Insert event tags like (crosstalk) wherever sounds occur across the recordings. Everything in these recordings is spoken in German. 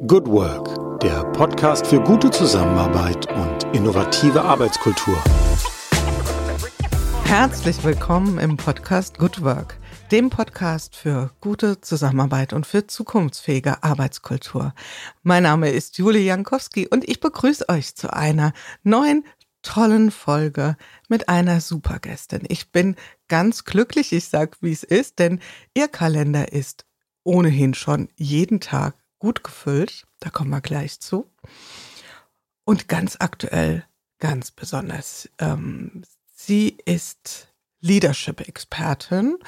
Good Work, der Podcast für gute Zusammenarbeit und innovative Arbeitskultur. Herzlich willkommen im Podcast Good Work, dem Podcast für gute Zusammenarbeit und für zukunftsfähige Arbeitskultur. Mein Name ist Julie Jankowski und ich begrüße euch zu einer neuen tollen Folge mit einer Supergästin. Ich bin ganz glücklich, ich sag, wie es ist, denn ihr Kalender ist ohnehin schon jeden Tag gut gefüllt. Da kommen wir gleich zu. Und ganz aktuell, ganz besonders. Ähm, sie ist Leadership-Expertin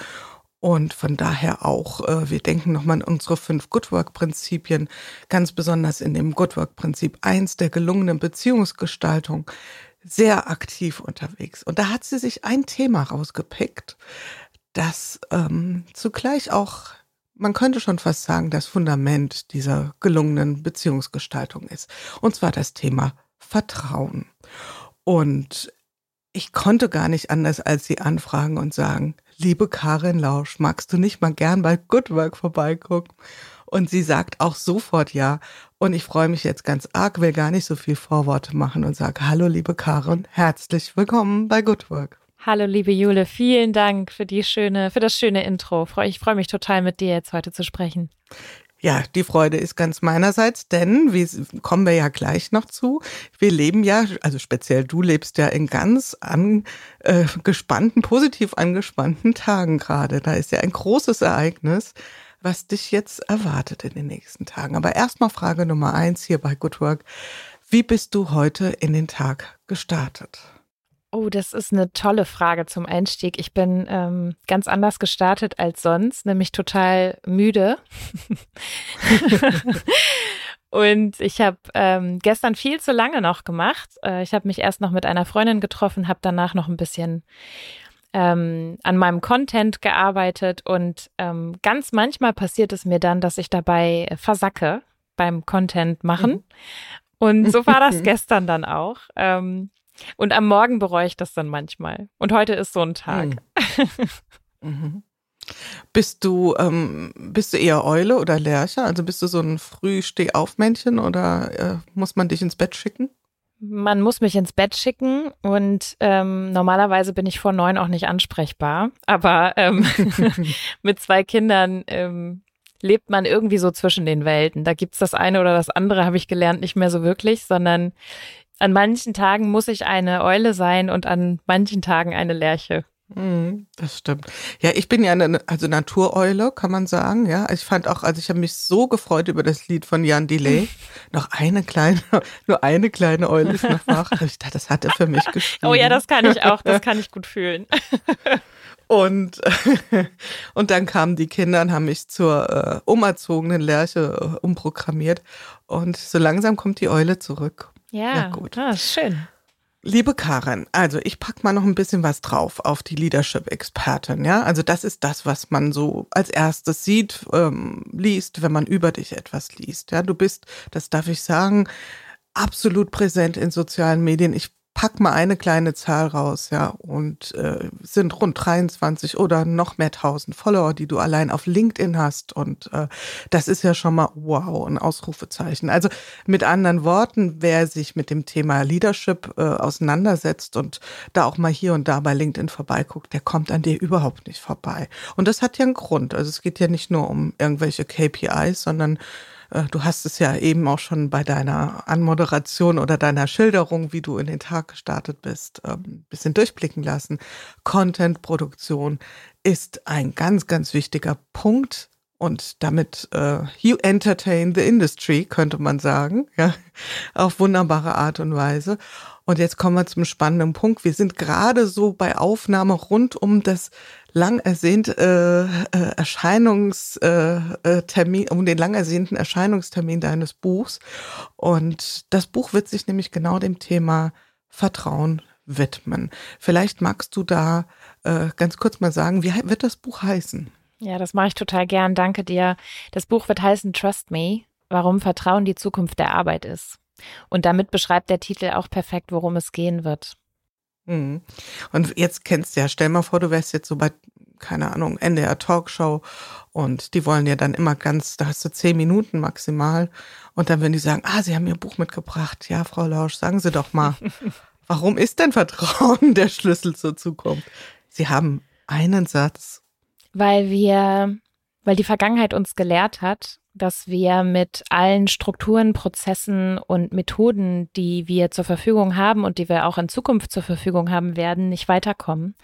und von daher auch, äh, wir denken nochmal an unsere fünf Good Work-Prinzipien, ganz besonders in dem Good Work-Prinzip 1 der gelungenen Beziehungsgestaltung, sehr aktiv unterwegs. Und da hat sie sich ein Thema rausgepickt, das ähm, zugleich auch man könnte schon fast sagen, das Fundament dieser gelungenen Beziehungsgestaltung ist. Und zwar das Thema Vertrauen. Und ich konnte gar nicht anders als sie anfragen und sagen, liebe Karin Lausch, magst du nicht mal gern bei Good Work vorbeigucken? Und sie sagt auch sofort ja. Und ich freue mich jetzt ganz arg, will gar nicht so viel Vorworte machen und sage, hallo liebe Karin, herzlich willkommen bei Good Work. Hallo, liebe Jule, vielen Dank für die schöne, für das schöne Intro. Ich freue mich total, mit dir jetzt heute zu sprechen. Ja, die Freude ist ganz meinerseits, denn wir kommen wir ja gleich noch zu. Wir leben ja, also speziell du lebst ja in ganz angespannten, äh, positiv angespannten Tagen gerade. Da ist ja ein großes Ereignis, was dich jetzt erwartet in den nächsten Tagen. Aber erstmal Frage Nummer eins hier bei Good Work. Wie bist du heute in den Tag gestartet? Oh, das ist eine tolle Frage zum Einstieg. Ich bin ähm, ganz anders gestartet als sonst, nämlich total müde. (laughs) Und ich habe ähm, gestern viel zu lange noch gemacht. Äh, ich habe mich erst noch mit einer Freundin getroffen, habe danach noch ein bisschen ähm, an meinem Content gearbeitet und ähm, ganz manchmal passiert es mir dann, dass ich dabei versacke beim Content machen. Mhm. Und so war das (laughs) gestern dann auch. Ähm, und am Morgen bereue ich das dann manchmal. Und heute ist so ein Tag. Mhm. mhm. Bist du, ähm, bist du eher Eule oder Lerche? Also bist du so ein Früh-Steh-auf-Männchen oder äh, muss man dich ins Bett schicken? Man muss mich ins Bett schicken und ähm, normalerweise bin ich vor neun auch nicht ansprechbar. Aber ähm, (laughs) mit zwei Kindern ähm, lebt man irgendwie so zwischen den Welten. Da gibt's das eine oder das andere, habe ich gelernt, nicht mehr so wirklich, sondern an manchen Tagen muss ich eine Eule sein und an manchen Tagen eine Lerche. Mhm, das stimmt. Ja, ich bin ja eine also Natureule, kann man sagen. Ja, ich fand auch, also ich habe mich so gefreut über das Lied von Jan Delay. (laughs) noch eine kleine, nur eine kleine Eule ist noch wach. Ich dachte, das hat er für mich geschrieben. Oh ja, das kann ich auch. Das kann ich gut fühlen. (laughs) Und, (laughs) und dann kamen die Kinder und haben mich zur äh, umerzogenen Lerche äh, umprogrammiert. Und so langsam kommt die Eule zurück. Ja, ja gut. Ah, schön. Liebe Karin, also ich pack mal noch ein bisschen was drauf auf die Leadership-Expertin, ja. Also das ist das, was man so als erstes sieht, ähm, liest, wenn man über dich etwas liest. Ja, du bist, das darf ich sagen, absolut präsent in sozialen Medien. Ich pack mal eine kleine Zahl raus, ja, und äh, sind rund 23 oder noch mehr tausend Follower, die du allein auf LinkedIn hast. Und äh, das ist ja schon mal wow, ein Ausrufezeichen. Also mit anderen Worten, wer sich mit dem Thema Leadership äh, auseinandersetzt und da auch mal hier und da bei LinkedIn vorbeiguckt, der kommt an dir überhaupt nicht vorbei. Und das hat ja einen Grund. Also es geht ja nicht nur um irgendwelche KPIs, sondern du hast es ja eben auch schon bei deiner Anmoderation oder deiner Schilderung, wie du in den Tag gestartet bist, ein ähm, bisschen durchblicken lassen. Content-Produktion ist ein ganz, ganz wichtiger Punkt. Und damit uh, you entertain the industry, könnte man sagen, (laughs) ja, auf wunderbare Art und Weise. Und jetzt kommen wir zum spannenden Punkt. Wir sind gerade so bei Aufnahme rund um das lang ersehnte äh, äh, Erscheinungstermin, äh, um den lang ersehnten Erscheinungstermin deines Buchs. Und das Buch wird sich nämlich genau dem Thema Vertrauen widmen. Vielleicht magst du da äh, ganz kurz mal sagen, wie wird das Buch heißen? Ja, das mache ich total gern. Danke dir. Das Buch wird heißen Trust Me, warum Vertrauen die Zukunft der Arbeit ist. Und damit beschreibt der Titel auch perfekt, worum es gehen wird. Mhm. Und jetzt kennst du ja, stell mal vor, du wärst jetzt so bei keine Ahnung, NDR Talkshow und die wollen ja dann immer ganz, da hast du zehn Minuten maximal und dann werden die sagen, ah, Sie haben Ihr Buch mitgebracht. Ja, Frau Lausch, sagen Sie doch mal, (laughs) warum ist denn Vertrauen (laughs) der Schlüssel zur Zukunft? Sie haben einen Satz. Weil wir, weil die Vergangenheit uns gelehrt hat, dass wir mit allen Strukturen, Prozessen und Methoden, die wir zur Verfügung haben und die wir auch in Zukunft zur Verfügung haben werden, nicht weiterkommen,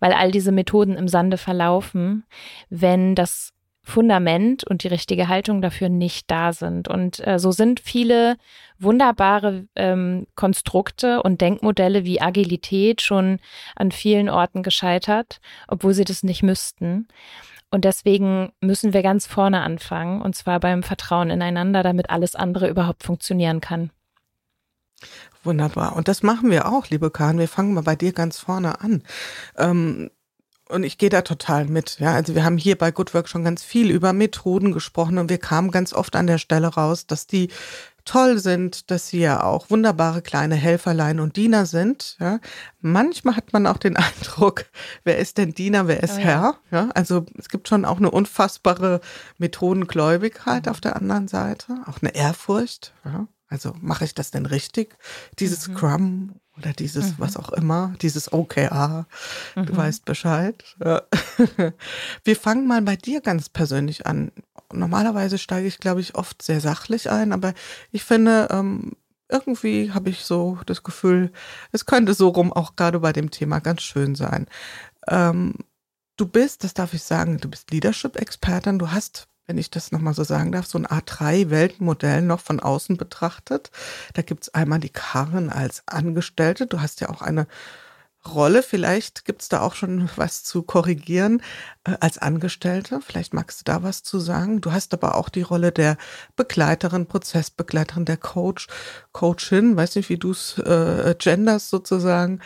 weil all diese Methoden im Sande verlaufen, wenn das Fundament und die richtige Haltung dafür nicht da sind. Und äh, so sind viele wunderbare ähm, Konstrukte und Denkmodelle wie Agilität schon an vielen Orten gescheitert, obwohl sie das nicht müssten. Und deswegen müssen wir ganz vorne anfangen, und zwar beim Vertrauen ineinander, damit alles andere überhaupt funktionieren kann. Wunderbar. Und das machen wir auch, liebe Karin. Wir fangen mal bei dir ganz vorne an. Ähm, und ich gehe da total mit. Ja, also wir haben hier bei Good Work schon ganz viel über Methoden gesprochen und wir kamen ganz oft an der Stelle raus, dass die toll sind, dass sie ja auch wunderbare kleine Helferlein und Diener sind. Ja. Manchmal hat man auch den (laughs) Eindruck, wer ist denn Diener, wer ist oh ja. Herr? Ja, also es gibt schon auch eine unfassbare Methodengläubigkeit mhm. auf der anderen Seite, auch eine Ehrfurcht. Ja. Also mache ich das denn richtig? Dieses mhm. Scrum oder dieses mhm. was auch immer, dieses OKR, du mhm. weißt Bescheid. (laughs) Wir fangen mal bei dir ganz persönlich an normalerweise steige ich, glaube ich, oft sehr sachlich ein, aber ich finde, ähm, irgendwie habe ich so das Gefühl, es könnte so rum auch gerade bei dem Thema ganz schön sein. Ähm, du bist, das darf ich sagen, du bist Leadership-Expertin, du hast wenn ich das nochmal so sagen darf, so ein A3-Weltenmodell noch von außen betrachtet. Da gibt es einmal die Karin als Angestellte. Du hast ja auch eine Rolle. Vielleicht gibt es da auch schon was zu korrigieren äh, als Angestellte. Vielleicht magst du da was zu sagen. Du hast aber auch die Rolle der Begleiterin, Prozessbegleiterin, der Coach, Coachin, weiß nicht, wie du es äh, genders sozusagen.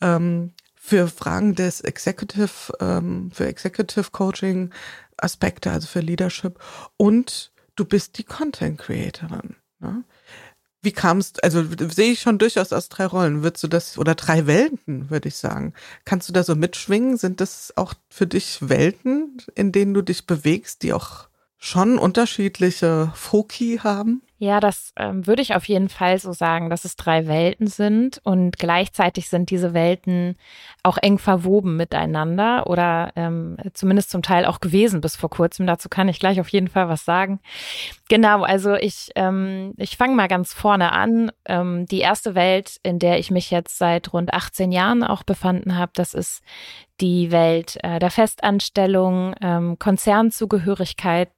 Ähm, für Fragen des Executive, ähm, für Executive Coaching Aspekte, also für Leadership. Und du bist die Content Creatorin. Ne? Wie kamst, also sehe ich schon durchaus aus drei Rollen. Würdest du das, oder drei Welten, würde ich sagen. Kannst du da so mitschwingen? Sind das auch für dich Welten, in denen du dich bewegst, die auch schon unterschiedliche Foki haben? Ja, das ähm, würde ich auf jeden Fall so sagen, dass es drei Welten sind und gleichzeitig sind diese Welten auch eng verwoben miteinander oder ähm, zumindest zum Teil auch gewesen bis vor kurzem. Dazu kann ich gleich auf jeden Fall was sagen. Genau, also ich, ähm, ich fange mal ganz vorne an. Ähm, die erste Welt, in der ich mich jetzt seit rund 18 Jahren auch befanden habe, das ist die Welt äh, der Festanstellung, ähm, Konzernzugehörigkeit,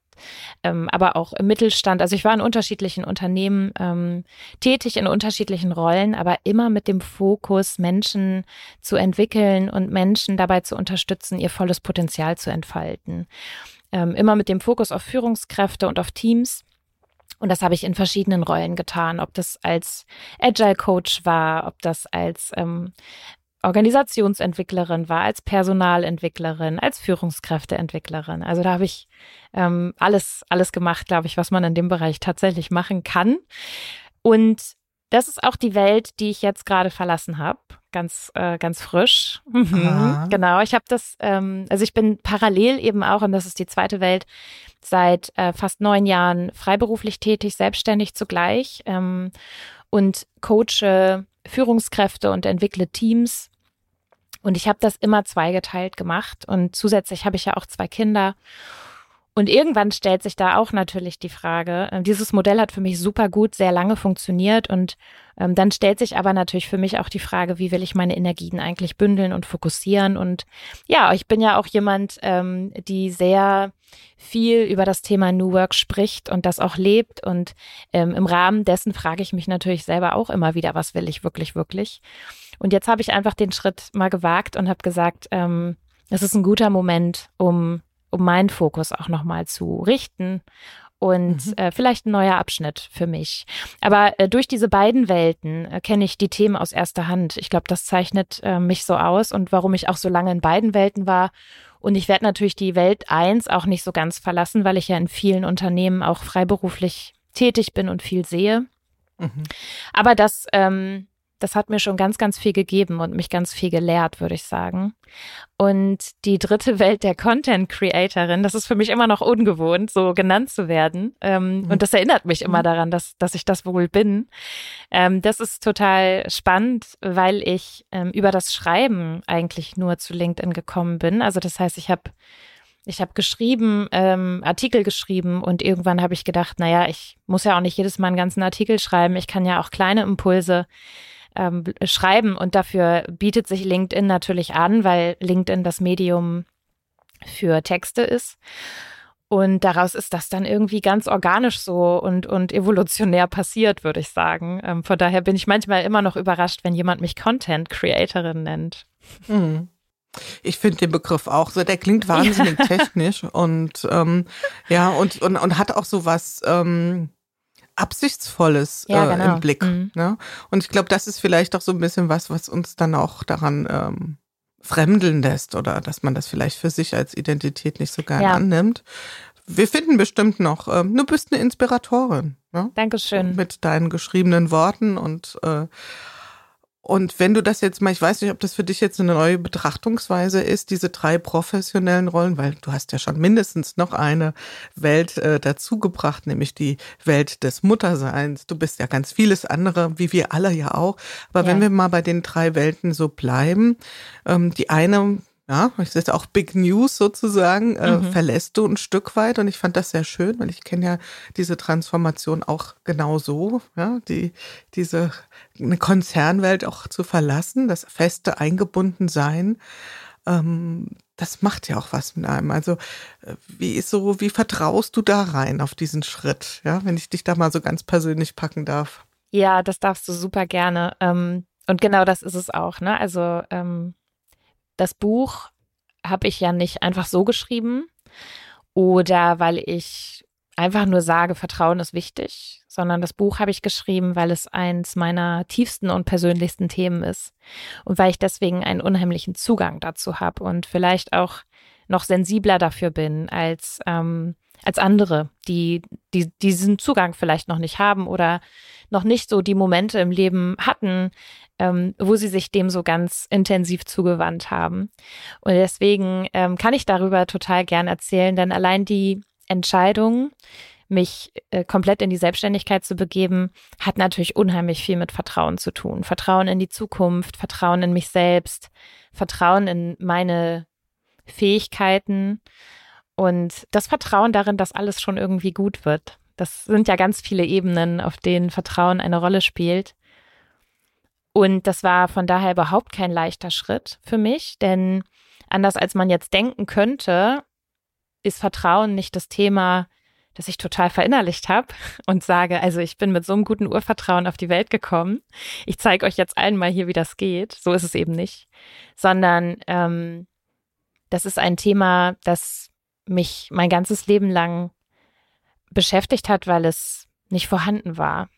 ähm, aber auch im Mittelstand. Also ich war in unterschiedlichen Unternehmen ähm, tätig, in unterschiedlichen Rollen, aber immer mit dem Fokus, Menschen zu entwickeln und Menschen dabei zu unterstützen, ihr volles Potenzial zu entfalten. Ähm, immer mit dem Fokus auf Führungskräfte und auf Teams. Und das habe ich in verschiedenen Rollen getan, ob das als Agile Coach war, ob das als ähm, Organisationsentwicklerin war, als Personalentwicklerin, als Führungskräfteentwicklerin. Also da habe ich ähm, alles, alles gemacht, glaube ich, was man in dem Bereich tatsächlich machen kann. Und das ist auch die Welt, die ich jetzt gerade verlassen habe, ganz, äh, ganz frisch. Mhm. Genau, ich habe das, ähm, also ich bin parallel eben auch, und das ist die zweite Welt, seit äh, fast neun Jahren freiberuflich tätig, selbstständig zugleich ähm, und coache Führungskräfte und entwickle Teams. Und ich habe das immer zweigeteilt gemacht. Und zusätzlich habe ich ja auch zwei Kinder. Und irgendwann stellt sich da auch natürlich die Frage, äh, dieses Modell hat für mich super gut, sehr lange funktioniert und ähm, dann stellt sich aber natürlich für mich auch die Frage, wie will ich meine Energien eigentlich bündeln und fokussieren und ja, ich bin ja auch jemand, ähm, die sehr viel über das Thema New Work spricht und das auch lebt und ähm, im Rahmen dessen frage ich mich natürlich selber auch immer wieder, was will ich wirklich, wirklich? Und jetzt habe ich einfach den Schritt mal gewagt und habe gesagt, ähm, es ist ein guter Moment, um um meinen Fokus auch nochmal zu richten und mhm. äh, vielleicht ein neuer Abschnitt für mich. Aber äh, durch diese beiden Welten äh, kenne ich die Themen aus erster Hand. Ich glaube, das zeichnet äh, mich so aus und warum ich auch so lange in beiden Welten war. Und ich werde natürlich die Welt eins auch nicht so ganz verlassen, weil ich ja in vielen Unternehmen auch freiberuflich tätig bin und viel sehe. Mhm. Aber das ähm, das hat mir schon ganz, ganz viel gegeben und mich ganz viel gelehrt, würde ich sagen. Und die dritte (laughs) Welt der Content Creatorin, das ist für mich immer noch ungewohnt, so genannt zu werden. Ähm, mhm. Und das erinnert mich immer mhm. daran, dass, dass ich das wohl bin. Ähm, das ist total spannend, weil ich ähm, über das Schreiben eigentlich nur zu LinkedIn gekommen bin. Also das heißt, ich habe ich habe geschrieben, ähm, Artikel geschrieben und irgendwann habe ich gedacht, naja, ich muss ja auch nicht jedes Mal einen ganzen Artikel schreiben. Ich kann ja auch kleine Impulse ähm, schreiben und dafür bietet sich LinkedIn natürlich an, weil LinkedIn das Medium für Texte ist. Und daraus ist das dann irgendwie ganz organisch so und, und evolutionär passiert, würde ich sagen. Ähm, von daher bin ich manchmal immer noch überrascht, wenn jemand mich Content Creatorin nennt. Mhm. Ich finde den Begriff auch so, der klingt wahnsinnig technisch und ähm, ja, und, und, und hat auch so was ähm, Absichtsvolles ja, äh, genau. im Blick. Mhm. Ne? Und ich glaube, das ist vielleicht auch so ein bisschen was, was uns dann auch daran ähm, fremdeln lässt oder dass man das vielleicht für sich als Identität nicht so gerne ja. annimmt. Wir finden bestimmt noch, ähm, du bist eine Inspiratorin. Ne? Dankeschön. Mit deinen geschriebenen Worten und äh, und wenn du das jetzt mal, ich weiß nicht, ob das für dich jetzt eine neue Betrachtungsweise ist, diese drei professionellen Rollen, weil du hast ja schon mindestens noch eine Welt äh, dazugebracht, nämlich die Welt des Mutterseins. Du bist ja ganz vieles andere, wie wir alle ja auch. Aber ja. wenn wir mal bei den drei Welten so bleiben, ähm, die eine ja, ich sage auch Big News sozusagen, äh, mhm. verlässt du ein Stück weit und ich fand das sehr schön, weil ich kenne ja diese Transformation auch genau so, ja, die, diese eine Konzernwelt auch zu verlassen, das feste Eingebundensein, ähm, das macht ja auch was mit einem. Also äh, wie ist so, wie vertraust du da rein auf diesen Schritt, ja, wenn ich dich da mal so ganz persönlich packen darf? Ja, das darfst du super gerne. Ähm, und genau das ist es auch, ne? Also ähm das Buch habe ich ja nicht einfach so geschrieben oder weil ich einfach nur sage, Vertrauen ist wichtig, sondern das Buch habe ich geschrieben, weil es eins meiner tiefsten und persönlichsten Themen ist und weil ich deswegen einen unheimlichen Zugang dazu habe und vielleicht auch noch sensibler dafür bin als ähm, als andere, die, die diesen Zugang vielleicht noch nicht haben oder noch nicht so die Momente im Leben hatten, ähm, wo sie sich dem so ganz intensiv zugewandt haben. Und deswegen ähm, kann ich darüber total gern erzählen, denn allein die Entscheidung, mich äh, komplett in die Selbstständigkeit zu begeben, hat natürlich unheimlich viel mit Vertrauen zu tun. Vertrauen in die Zukunft, Vertrauen in mich selbst, Vertrauen in meine Fähigkeiten und das Vertrauen darin, dass alles schon irgendwie gut wird. Das sind ja ganz viele Ebenen, auf denen Vertrauen eine Rolle spielt. Und das war von daher überhaupt kein leichter Schritt für mich, denn anders als man jetzt denken könnte, ist Vertrauen nicht das Thema, das ich total verinnerlicht habe (laughs) und sage, also ich bin mit so einem guten Urvertrauen auf die Welt gekommen. Ich zeige euch jetzt allen mal hier, wie das geht. So ist es eben nicht, sondern ähm, das ist ein Thema, das mich mein ganzes Leben lang beschäftigt hat, weil es nicht vorhanden war.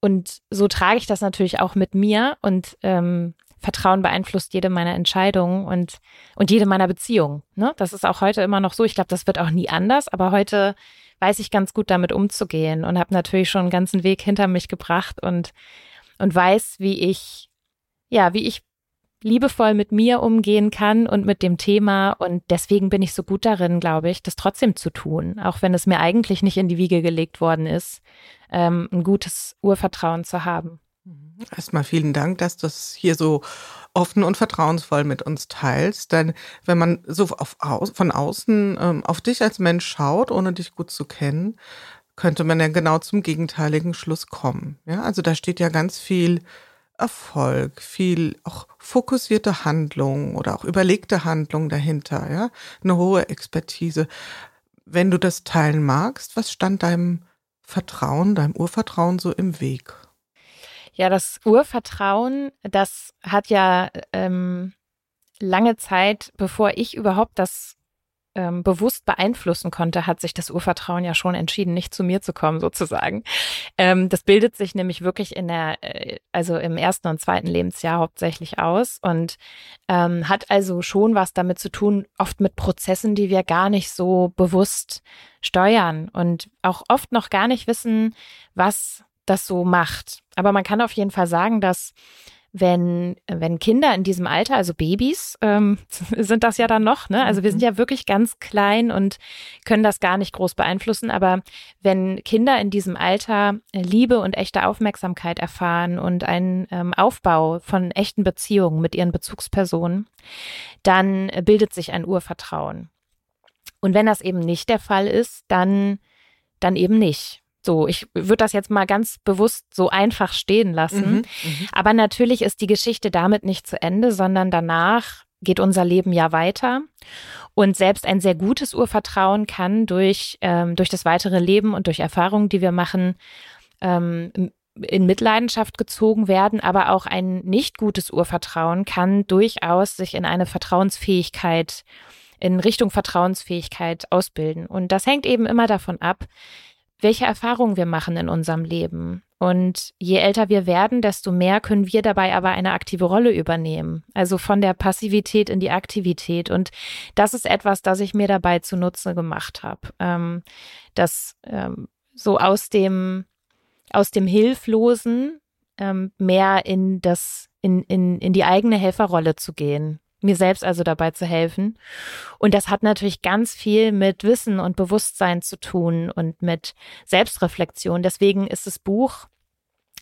Und so trage ich das natürlich auch mit mir und ähm, Vertrauen beeinflusst jede meiner Entscheidungen und, und jede meiner Beziehungen. Ne? Das ist auch heute immer noch so. Ich glaube, das wird auch nie anders, aber heute weiß ich ganz gut damit umzugehen und habe natürlich schon einen ganzen Weg hinter mich gebracht und, und weiß, wie ich, ja, wie ich liebevoll mit mir umgehen kann und mit dem Thema. Und deswegen bin ich so gut darin, glaube ich, das trotzdem zu tun, auch wenn es mir eigentlich nicht in die Wiege gelegt worden ist, ähm, ein gutes Urvertrauen zu haben. Erstmal vielen Dank, dass du das hier so offen und vertrauensvoll mit uns teilst. Denn wenn man so auf, von außen ähm, auf dich als Mensch schaut, ohne dich gut zu kennen, könnte man ja genau zum gegenteiligen Schluss kommen. Ja, also da steht ja ganz viel Erfolg, viel auch fokussierte Handlung oder auch überlegte Handlung dahinter, ja, eine hohe Expertise. Wenn du das teilen magst, was stand deinem Vertrauen, deinem Urvertrauen so im Weg? Ja, das Urvertrauen, das hat ja ähm, lange Zeit, bevor ich überhaupt das ähm, bewusst beeinflussen konnte, hat sich das Urvertrauen ja schon entschieden, nicht zu mir zu kommen, sozusagen. Ähm, das bildet sich nämlich wirklich in der, äh, also im ersten und zweiten Lebensjahr hauptsächlich aus und ähm, hat also schon was damit zu tun, oft mit Prozessen, die wir gar nicht so bewusst steuern und auch oft noch gar nicht wissen, was das so macht. Aber man kann auf jeden Fall sagen, dass wenn, wenn Kinder in diesem Alter, also Babys, ähm, (laughs) sind das ja dann noch, ne? Also wir sind mhm. ja wirklich ganz klein und können das gar nicht groß beeinflussen. Aber wenn Kinder in diesem Alter Liebe und echte Aufmerksamkeit erfahren und einen ähm, Aufbau von echten Beziehungen mit ihren Bezugspersonen, dann bildet sich ein Urvertrauen. Und wenn das eben nicht der Fall ist, dann, dann eben nicht. So, ich würde das jetzt mal ganz bewusst so einfach stehen lassen. Mhm, mhm, Aber natürlich ist die Geschichte damit nicht zu Ende, sondern danach geht unser Leben ja weiter. Und selbst ein sehr gutes Urvertrauen kann durch, ähm, durch das weitere Leben und durch Erfahrungen, die wir machen, ähm, in Mitleidenschaft gezogen werden, aber auch ein nicht gutes Urvertrauen kann durchaus sich in eine Vertrauensfähigkeit, in Richtung Vertrauensfähigkeit ausbilden. Und das hängt eben immer davon ab, welche Erfahrungen wir machen in unserem Leben. Und je älter wir werden, desto mehr können wir dabei aber eine aktive Rolle übernehmen. Also von der Passivität in die Aktivität. Und das ist etwas, das ich mir dabei zunutze gemacht habe. Ähm, dass ähm, so aus dem, aus dem Hilflosen ähm, mehr in das, in, in, in die eigene Helferrolle zu gehen mir selbst also dabei zu helfen. Und das hat natürlich ganz viel mit Wissen und Bewusstsein zu tun und mit Selbstreflexion. Deswegen ist das Buch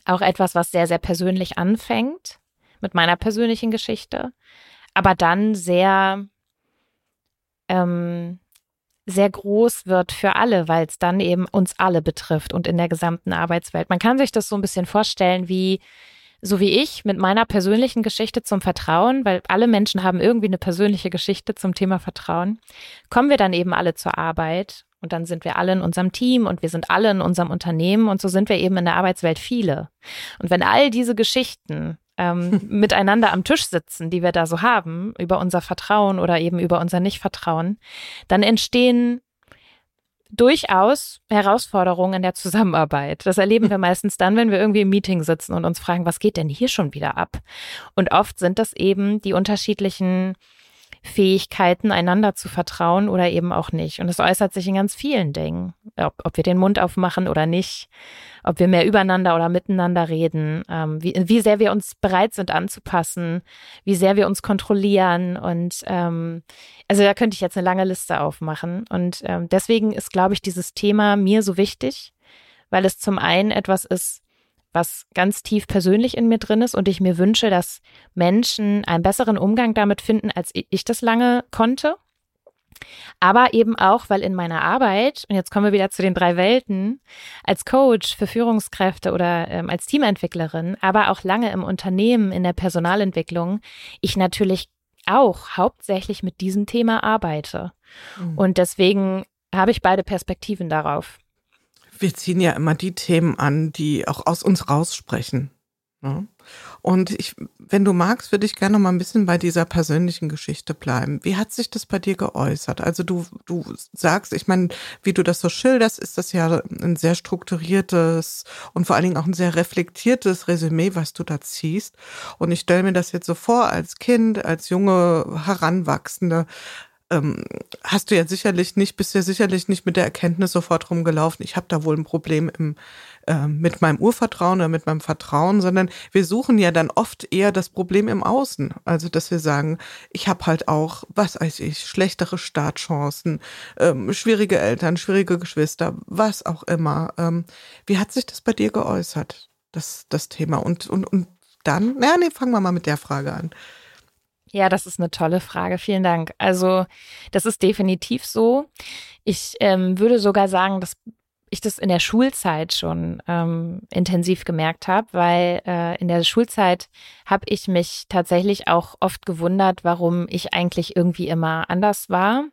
auch etwas, was sehr, sehr persönlich anfängt mit meiner persönlichen Geschichte, aber dann sehr, ähm, sehr groß wird für alle, weil es dann eben uns alle betrifft und in der gesamten Arbeitswelt. Man kann sich das so ein bisschen vorstellen wie so wie ich mit meiner persönlichen Geschichte zum Vertrauen, weil alle Menschen haben irgendwie eine persönliche Geschichte zum Thema Vertrauen, kommen wir dann eben alle zur Arbeit und dann sind wir alle in unserem Team und wir sind alle in unserem Unternehmen und so sind wir eben in der Arbeitswelt viele. Und wenn all diese Geschichten ähm, (laughs) miteinander am Tisch sitzen, die wir da so haben, über unser Vertrauen oder eben über unser Nichtvertrauen, dann entstehen durchaus Herausforderungen in der Zusammenarbeit. Das erleben wir (laughs) meistens dann, wenn wir irgendwie im Meeting sitzen und uns fragen, was geht denn hier schon wieder ab? Und oft sind das eben die unterschiedlichen Fähigkeiten, einander zu vertrauen oder eben auch nicht. Und es äußert sich in ganz vielen Dingen, ob, ob, wir den Mund aufmachen oder nicht, ob wir mehr übereinander oder miteinander reden, ähm, wie, wie sehr wir uns bereit sind anzupassen, wie sehr wir uns kontrollieren. Und ähm, also da könnte ich jetzt eine lange Liste aufmachen. Und ähm, deswegen ist, glaube ich, dieses Thema mir so wichtig, weil es zum einen etwas ist, was ganz tief persönlich in mir drin ist und ich mir wünsche, dass Menschen einen besseren Umgang damit finden, als ich das lange konnte. Aber eben auch, weil in meiner Arbeit, und jetzt kommen wir wieder zu den drei Welten, als Coach für Führungskräfte oder ähm, als Teamentwicklerin, aber auch lange im Unternehmen, in der Personalentwicklung, ich natürlich auch hauptsächlich mit diesem Thema arbeite. Mhm. Und deswegen habe ich beide Perspektiven darauf wir ziehen ja immer die Themen an, die auch aus uns raussprechen. Ne? Und ich, wenn du magst, würde ich gerne noch mal ein bisschen bei dieser persönlichen Geschichte bleiben. Wie hat sich das bei dir geäußert? Also du, du sagst, ich meine, wie du das so schilderst, ist das ja ein sehr strukturiertes und vor allen Dingen auch ein sehr reflektiertes Resümee, was du da ziehst. Und ich stelle mir das jetzt so vor, als Kind, als junge Heranwachsende, ähm, hast du ja sicherlich nicht, bist ja sicherlich nicht mit der Erkenntnis sofort rumgelaufen, ich habe da wohl ein Problem im, äh, mit meinem Urvertrauen oder mit meinem Vertrauen, sondern wir suchen ja dann oft eher das Problem im Außen. Also dass wir sagen, ich habe halt auch, was weiß ich, schlechtere Startchancen, ähm, schwierige Eltern, schwierige Geschwister, was auch immer. Ähm, wie hat sich das bei dir geäußert, das, das Thema? Und, und, und dann, naja, nee, fangen wir mal mit der Frage an. Ja, das ist eine tolle Frage. Vielen Dank. Also, das ist definitiv so. Ich ähm, würde sogar sagen, dass ich das in der Schulzeit schon ähm, intensiv gemerkt habe, weil äh, in der Schulzeit habe ich mich tatsächlich auch oft gewundert, warum ich eigentlich irgendwie immer anders war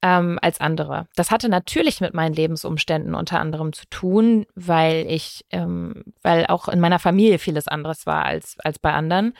ähm, als andere. Das hatte natürlich mit meinen Lebensumständen unter anderem zu tun, weil ich, ähm, weil auch in meiner Familie vieles anderes war als, als bei anderen.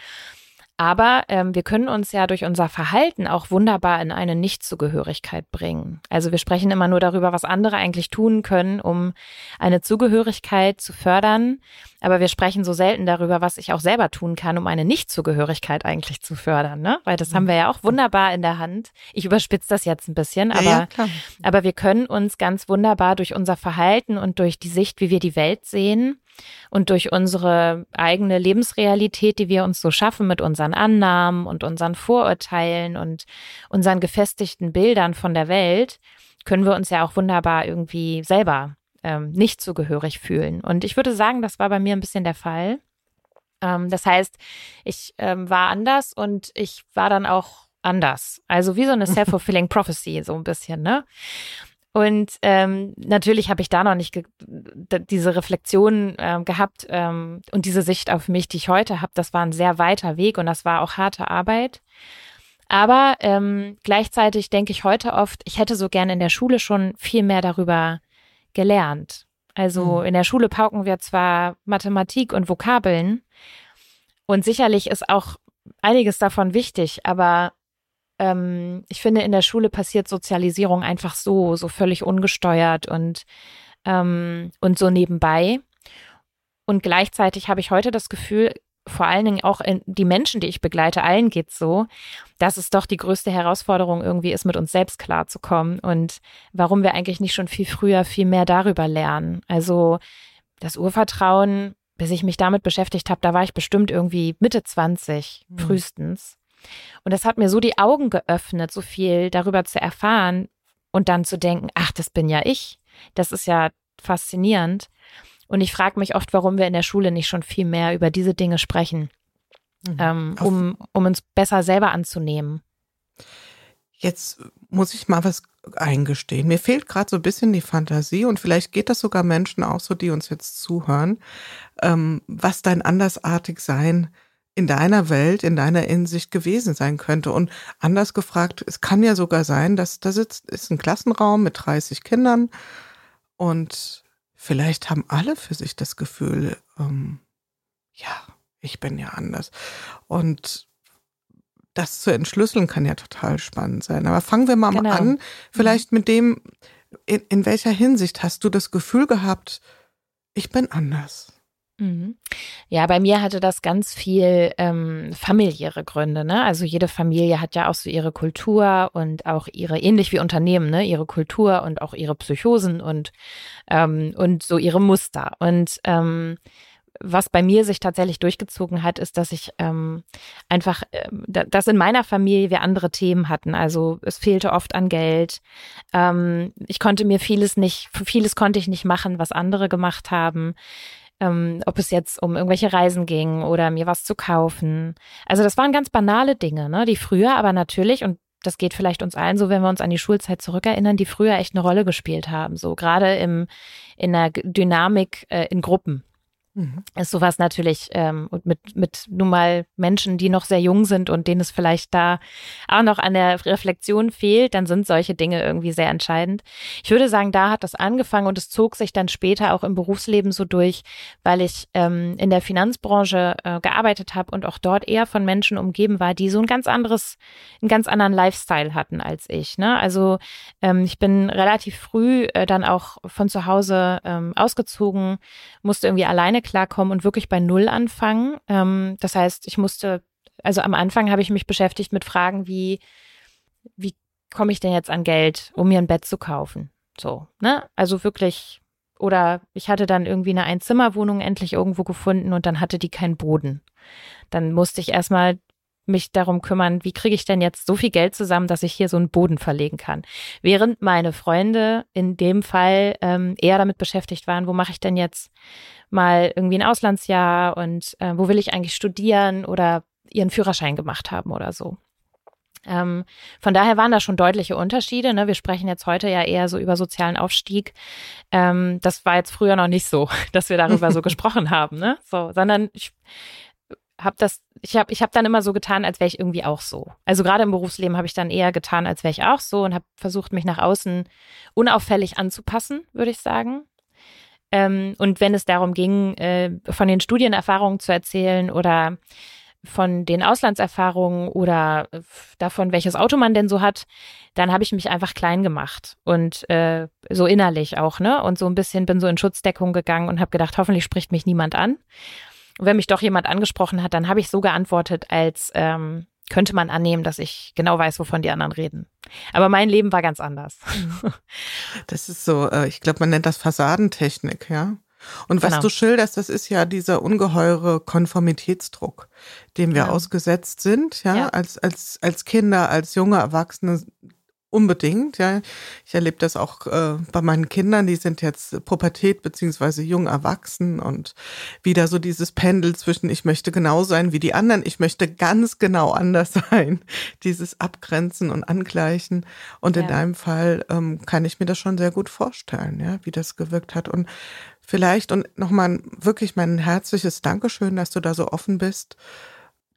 Aber ähm, wir können uns ja durch unser Verhalten auch wunderbar in eine Nichtzugehörigkeit bringen. Also wir sprechen immer nur darüber, was andere eigentlich tun können, um eine Zugehörigkeit zu fördern. Aber wir sprechen so selten darüber, was ich auch selber tun kann, um eine Nichtzugehörigkeit eigentlich zu fördern. Ne? Weil das haben wir ja auch wunderbar in der Hand. Ich überspitze das jetzt ein bisschen, aber, ja, ja, aber wir können uns ganz wunderbar durch unser Verhalten und durch die Sicht, wie wir die Welt sehen, und durch unsere eigene Lebensrealität, die wir uns so schaffen mit unseren Annahmen und unseren Vorurteilen und unseren gefestigten Bildern von der Welt, können wir uns ja auch wunderbar irgendwie selber ähm, nicht zugehörig fühlen. Und ich würde sagen, das war bei mir ein bisschen der Fall. Ähm, das heißt, ich ähm, war anders und ich war dann auch anders. Also wie so eine (laughs) self-fulfilling prophecy, so ein bisschen, ne? Und ähm, natürlich habe ich da noch nicht diese Reflexion ähm, gehabt ähm, und diese Sicht auf mich, die ich heute habe. Das war ein sehr weiter Weg und das war auch harte Arbeit. Aber ähm, gleichzeitig denke ich heute oft, ich hätte so gern in der Schule schon viel mehr darüber gelernt. Also mhm. in der Schule pauken wir zwar Mathematik und Vokabeln und sicherlich ist auch einiges davon wichtig, aber ähm, ich finde, in der Schule passiert Sozialisierung einfach so, so völlig ungesteuert und, ähm, und so nebenbei. Und gleichzeitig habe ich heute das Gefühl, vor allen Dingen auch in die Menschen, die ich begleite, allen geht's so, dass es doch die größte Herausforderung irgendwie ist, mit uns selbst klarzukommen und warum wir eigentlich nicht schon viel früher viel mehr darüber lernen. Also das Urvertrauen, bis ich mich damit beschäftigt habe, da war ich bestimmt irgendwie Mitte 20 mhm. frühestens. Und das hat mir so die Augen geöffnet, so viel darüber zu erfahren und dann zu denken, ach, das bin ja ich. Das ist ja faszinierend. Und ich frage mich oft, warum wir in der Schule nicht schon viel mehr über diese Dinge sprechen, mhm. ähm, um, um uns besser selber anzunehmen. Jetzt muss ich mal was eingestehen. Mir fehlt gerade so ein bisschen die Fantasie und vielleicht geht das sogar Menschen auch so, die uns jetzt zuhören, ähm, was dein andersartig sein in deiner Welt, in deiner Insicht gewesen sein könnte. Und anders gefragt, es kann ja sogar sein, dass da sitzt, ist ein Klassenraum mit 30 Kindern und vielleicht haben alle für sich das Gefühl, ähm, ja, ich bin ja anders. Und das zu entschlüsseln kann ja total spannend sein. Aber fangen wir mal genau. an, vielleicht mit dem, in, in welcher Hinsicht hast du das Gefühl gehabt, ich bin anders? Mhm. Ja, bei mir hatte das ganz viel ähm, familiäre Gründe. Ne? Also jede Familie hat ja auch so ihre Kultur und auch ihre, ähnlich wie Unternehmen, ne? ihre Kultur und auch ihre Psychosen und, ähm, und so ihre Muster. Und ähm, was bei mir sich tatsächlich durchgezogen hat, ist, dass ich ähm, einfach, äh, dass in meiner Familie wir andere Themen hatten. Also es fehlte oft an Geld. Ähm, ich konnte mir vieles nicht, vieles konnte ich nicht machen, was andere gemacht haben ähm, ob es jetzt um irgendwelche Reisen ging oder mir was zu kaufen. Also das waren ganz banale Dinge, ne, die früher aber natürlich und das geht vielleicht uns allen so, wenn wir uns an die Schulzeit zurückerinnern, die früher echt eine Rolle gespielt haben, so gerade im in der Dynamik äh, in Gruppen. Mhm. Ist sowas natürlich ähm, mit, mit nun mal Menschen, die noch sehr jung sind und denen es vielleicht da auch noch an der Reflexion fehlt, dann sind solche Dinge irgendwie sehr entscheidend. Ich würde sagen, da hat das angefangen und es zog sich dann später auch im Berufsleben so durch, weil ich ähm, in der Finanzbranche äh, gearbeitet habe und auch dort eher von Menschen umgeben war, die so ein ganz anderes, einen ganz anderen Lifestyle hatten als ich. Ne? Also ähm, ich bin relativ früh äh, dann auch von zu Hause ähm, ausgezogen, musste irgendwie alleine klarkommen und wirklich bei Null anfangen. Ähm, das heißt, ich musste, also am Anfang habe ich mich beschäftigt mit Fragen wie, wie komme ich denn jetzt an Geld, um mir ein Bett zu kaufen? So, ne? Also wirklich, oder ich hatte dann irgendwie eine Einzimmerwohnung endlich irgendwo gefunden und dann hatte die keinen Boden. Dann musste ich erstmal mich darum kümmern, wie kriege ich denn jetzt so viel Geld zusammen, dass ich hier so einen Boden verlegen kann. Während meine Freunde in dem Fall ähm, eher damit beschäftigt waren, wo mache ich denn jetzt mal irgendwie ein Auslandsjahr und äh, wo will ich eigentlich studieren oder ihren Führerschein gemacht haben oder so. Ähm, von daher waren da schon deutliche Unterschiede. Ne? Wir sprechen jetzt heute ja eher so über sozialen Aufstieg. Ähm, das war jetzt früher noch nicht so, (laughs) dass wir darüber so (laughs) gesprochen haben, ne? So, sondern ich habe das, ich habe ich hab dann immer so getan, als wäre ich irgendwie auch so. Also gerade im Berufsleben habe ich dann eher getan, als wäre ich auch so und habe versucht, mich nach außen unauffällig anzupassen, würde ich sagen. Ähm, und wenn es darum ging, äh, von den Studienerfahrungen zu erzählen oder von den Auslandserfahrungen oder davon, welches Auto man denn so hat, dann habe ich mich einfach klein gemacht und äh, so innerlich auch, ne? Und so ein bisschen bin so in Schutzdeckung gegangen und habe gedacht, hoffentlich spricht mich niemand an. Und wenn mich doch jemand angesprochen hat, dann habe ich so geantwortet, als ähm, könnte man annehmen, dass ich genau weiß, wovon die anderen reden. Aber mein Leben war ganz anders. (laughs) Das ist so, äh, ich glaube, man nennt das Fassadentechnik, ja. Und was Genau. du schilderst, das ist ja dieser ungeheure Konformitätsdruck, dem wir Ja. ausgesetzt sind, ja, Ja. als, als, als Kinder, als junge Erwachsene unbedingt, ja. Ich erlebe das auch äh, bei meinen Kindern, die sind jetzt Pubertät beziehungsweise jung erwachsen und wieder so dieses Pendel zwischen ich möchte genau sein wie die anderen, ich möchte ganz genau anders (laughs) sein, dieses Abgrenzen und Angleichen. Und in Ja. deinem Fall ähm, kann ich mir das schon sehr gut vorstellen, ja, wie das gewirkt hat. Und vielleicht und nochmal wirklich mein herzliches Dankeschön, dass du da so offen bist.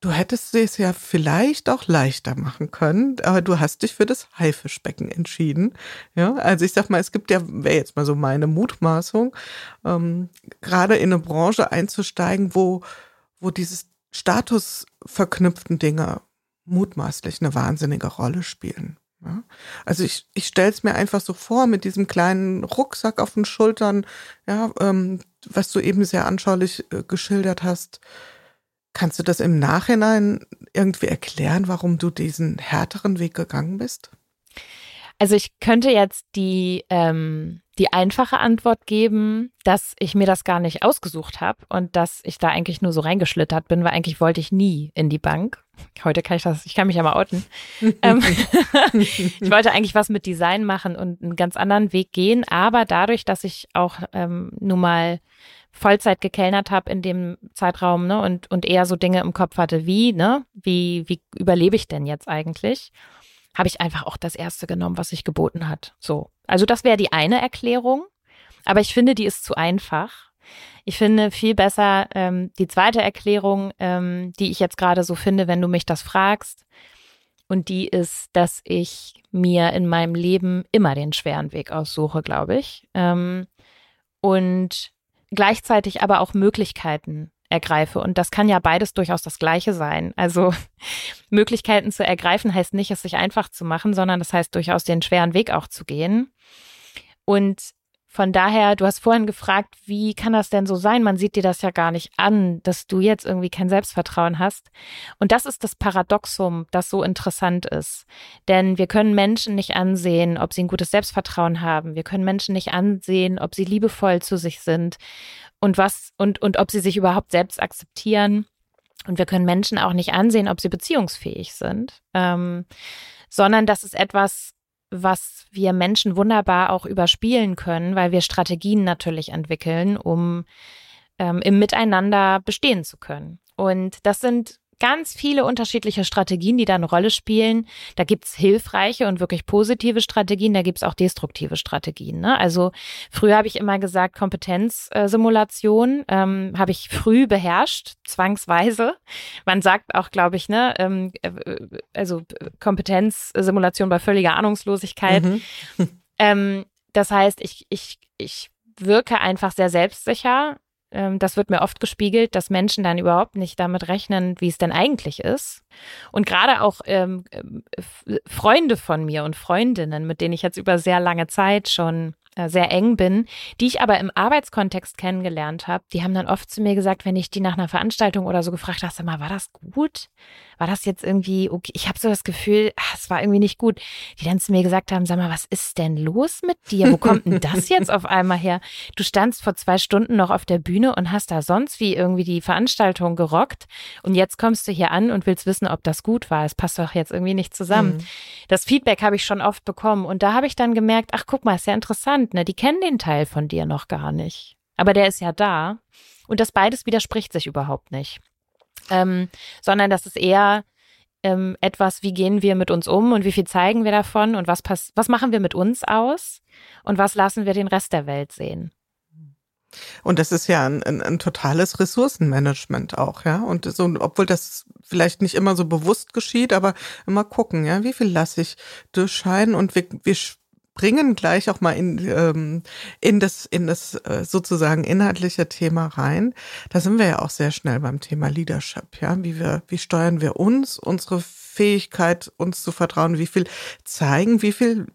Du hättest es ja vielleicht auch leichter machen können, aber du hast dich für das Haifischbecken entschieden. Ja, also ich sag mal, es gibt ja, wäre jetzt mal so meine Mutmaßung, ähm, gerade in eine Branche einzusteigen, wo, wo dieses Status verknüpften Dinge mutmaßlich eine wahnsinnige Rolle spielen. Ja? Also ich, ich stelle es mir einfach so vor mit diesem kleinen Rucksack auf den Schultern, ja, ähm, was du eben sehr anschaulich äh, geschildert hast. Kannst du das im Nachhinein irgendwie erklären, warum du diesen härteren Weg gegangen bist? Also ich könnte jetzt die, ähm, die einfache Antwort geben, dass ich mir das gar nicht ausgesucht habe und dass ich da eigentlich nur so reingeschlittert bin, weil eigentlich wollte ich nie in die Bank. Heute kann ich das, ich kann mich ja mal outen. (laughs) ähm, (laughs) ich wollte eigentlich was mit Design machen und einen ganz anderen Weg gehen, aber dadurch, dass ich auch ähm, nun mal Vollzeit gekellnert habe in dem Zeitraum, ne, und, und eher so Dinge im Kopf hatte, wie, ne, wie, wie überlebe ich denn jetzt eigentlich? habe ich einfach auch das erste genommen, was sich geboten hat. So. Also das wäre die eine Erklärung. Aber ich finde, die ist zu einfach. Ich finde viel besser ähm, die zweite Erklärung, ähm, die ich jetzt gerade so finde, wenn du mich das fragst. Und die ist, dass ich mir in meinem Leben immer den schweren Weg aussuche, glaube ich. Ähm, und gleichzeitig aber auch Möglichkeiten ergreife. Und das kann ja beides durchaus das Gleiche sein. Also (laughs) Möglichkeiten zu ergreifen heißt nicht, es sich einfach zu machen, sondern das heißt durchaus den schweren Weg auch zu gehen. Und von daher, du hast vorhin gefragt, wie kann das denn so sein? Man sieht dir das ja gar nicht an, dass du jetzt irgendwie kein Selbstvertrauen hast. Und das ist das Paradoxum, das so interessant ist. Denn wir können Menschen nicht ansehen, ob sie ein gutes Selbstvertrauen haben. Wir können Menschen nicht ansehen, ob sie liebevoll zu sich sind und was und, und ob sie sich überhaupt selbst akzeptieren. Und wir können Menschen auch nicht ansehen, ob sie beziehungsfähig sind, ähm, sondern das ist etwas, was wir Menschen wunderbar auch überspielen können, weil wir Strategien natürlich entwickeln, um ähm, im Miteinander bestehen zu können. Und das sind ganz viele unterschiedliche Strategien, die da eine Rolle spielen. Da gibt's hilfreiche und wirklich positive Strategien, da gibt's auch destruktive Strategien. Ne? Also früher habe ich immer gesagt, Kompetenzsimulation ähm, habe ich früh beherrscht, zwangsweise. Man sagt auch, glaube ich, ne, ähm, äh, also Kompetenzsimulation bei völliger Ahnungslosigkeit. Mhm. Ähm, das heißt, ich, ich, ich wirke einfach sehr selbstsicher. Ähm, das wird mir oft gespiegelt, dass Menschen dann überhaupt nicht damit rechnen, wie es denn eigentlich ist. Und gerade auch ähm, F- Freunde von mir und Freundinnen, mit denen ich jetzt über sehr lange Zeit schon äh, sehr eng bin, die ich aber im Arbeitskontext kennengelernt habe, die haben dann oft zu mir gesagt, wenn ich die nach einer Veranstaltung oder so gefragt habe, sag mal, war das gut? War das jetzt irgendwie okay? Ich habe so das Gefühl, ach, es war irgendwie nicht gut. Die dann zu mir gesagt haben, sag mal, was ist denn los mit dir? Wo kommt denn das jetzt auf einmal her? Du standst vor zwei Stunden noch auf der Bühne und hast da sonst wie irgendwie die Veranstaltung gerockt und jetzt kommst du hier an und willst wissen, ob das gut war. Es passt doch jetzt irgendwie nicht zusammen. Mhm. Das Feedback habe ich schon oft bekommen und da habe ich dann gemerkt, ach guck mal, ist ja interessant, ne? Die kennen den Teil von dir noch gar nicht. Aber der ist ja da. Und das beides widerspricht sich überhaupt nicht. Ähm, sondern das ist eher ähm, etwas, wie gehen wir mit uns um und wie viel zeigen wir davon und was, pass was machen wir mit uns aus und was lassen wir den Rest der Welt sehen. Und das ist ja ein, ein, ein totales Ressourcenmanagement auch, ja. Und so, obwohl das vielleicht nicht immer so bewusst geschieht, aber immer gucken, ja, wie viel lasse ich durchscheinen und wir, wir springen gleich auch mal in, ähm, in das, in das äh, sozusagen inhaltliche Thema rein. Da sind wir ja auch sehr schnell beim Thema Leadership, ja. Wie wir, wie steuern wir uns, unsere Fähigkeit, uns zu vertrauen, wie viel zeigen, wie viel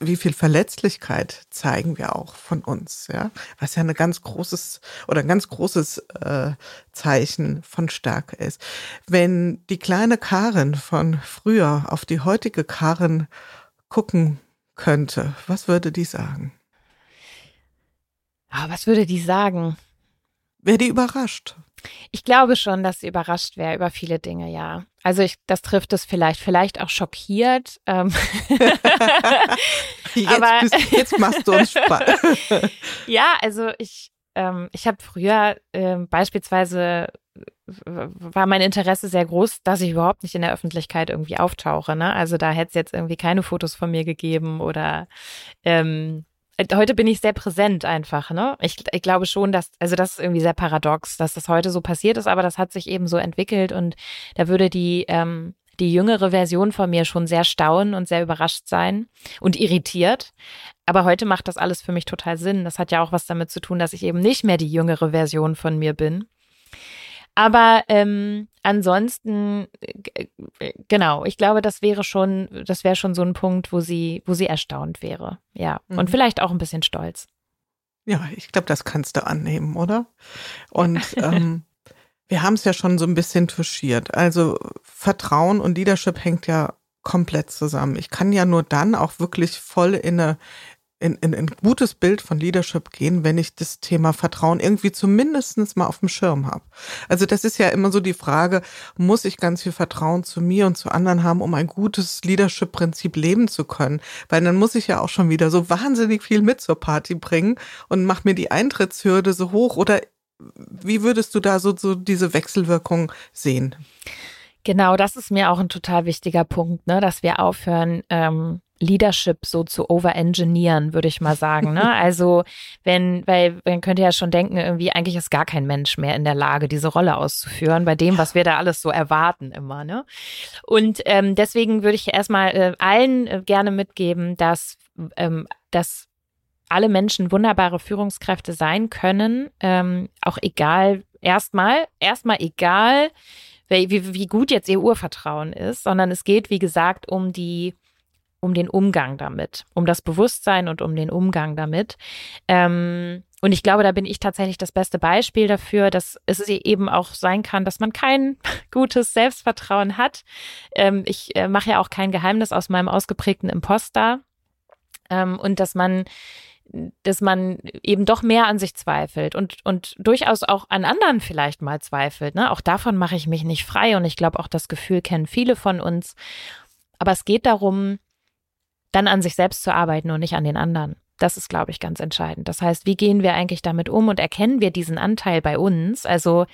wie viel Verletzlichkeit zeigen wir auch von uns, ja, was ja ein ganz großes oder ein ganz großes äh, Zeichen von Stärke ist. Wenn die kleine Karin von früher auf die heutige Karin gucken könnte, was würde die sagen? Ah, was würde die sagen? Wäre die überrascht? Ich glaube schon, dass sie überrascht wäre über viele Dinge, ja. Also ich, das trifft es vielleicht, vielleicht auch schockiert. Ähm. (laughs) jetzt, Aber, bist, jetzt machst du uns (laughs) Spaß. ja, also ich, ähm, ich habe früher äh, beispielsweise war mein Interesse sehr groß, dass ich überhaupt nicht in der Öffentlichkeit irgendwie auftauche. Ne? Also da hätte es jetzt irgendwie keine Fotos von mir gegeben oder ähm, heute bin ich sehr präsent einfach, ne? Ich, ich glaube schon, dass, also das ist irgendwie sehr paradox, dass das heute so passiert ist, aber das hat sich eben so entwickelt und da würde die, ähm, die jüngere Version von mir schon sehr staunen und sehr überrascht sein und irritiert. Aber heute macht das alles für mich total Sinn. Das hat ja auch was damit zu tun, dass ich eben nicht mehr die jüngere Version von mir bin. Aber ähm, ansonsten, äh, genau, ich glaube, das wäre schon, das wäre schon so ein Punkt, wo sie, wo sie erstaunt wäre. Ja. Mhm. Und vielleicht auch ein bisschen stolz. Ja, ich glaube, das kannst du annehmen, oder? Und (laughs) ähm, wir haben es ja schon so ein bisschen touchiert. Also Vertrauen und Leadership hängt ja komplett zusammen. Ich kann ja nur dann auch wirklich voll in eine in, in ein gutes Bild von Leadership gehen, wenn ich das Thema Vertrauen irgendwie zumindestens mal auf dem Schirm habe. Also das ist ja immer so die Frage, muss ich ganz viel Vertrauen zu mir und zu anderen haben, um ein gutes Leadership-Prinzip leben zu können? Weil dann muss ich ja auch schon wieder so wahnsinnig viel mit zur Party bringen und mach mir die Eintrittshürde so hoch oder wie würdest du da so, so diese Wechselwirkung sehen? Genau, das ist mir auch ein total wichtiger Punkt, ne, dass wir aufhören, ähm, Leadership so zu overengineeren, würde ich mal sagen. Ne? (laughs) Also wenn, weil man könnte ja schon denken, irgendwie eigentlich ist gar kein Mensch mehr in der Lage, diese Rolle auszuführen, bei dem, was wir da alles so erwarten immer. Ne? Und ähm, deswegen würde ich erstmal äh, allen äh, gerne mitgeben, dass, ähm, dass alle Menschen wunderbare Führungskräfte sein können, ähm, auch egal, erstmal, erstmal egal, wie, wie gut jetzt ihr Urvertrauen ist, sondern es geht, wie gesagt, um die um den Umgang damit, um das Bewusstsein und um den Umgang damit. Ähm, und ich glaube, da bin ich tatsächlich das beste Beispiel dafür, dass es eben auch sein kann, dass man kein (laughs) gutes Selbstvertrauen hat. Ähm, ich äh, mache ja auch kein Geheimnis aus meinem ausgeprägten Imposter ähm, und dass man dass man eben doch mehr an sich zweifelt und, und durchaus auch an anderen vielleicht mal zweifelt. Ne? Auch davon mache ich mich nicht frei und ich glaube, auch das Gefühl kennen viele von uns. Aber es geht darum, dann an sich selbst zu arbeiten und nicht an den anderen. Das ist, glaube ich, ganz entscheidend. Das heißt, wie gehen wir eigentlich damit um und erkennen wir diesen Anteil bei uns? Also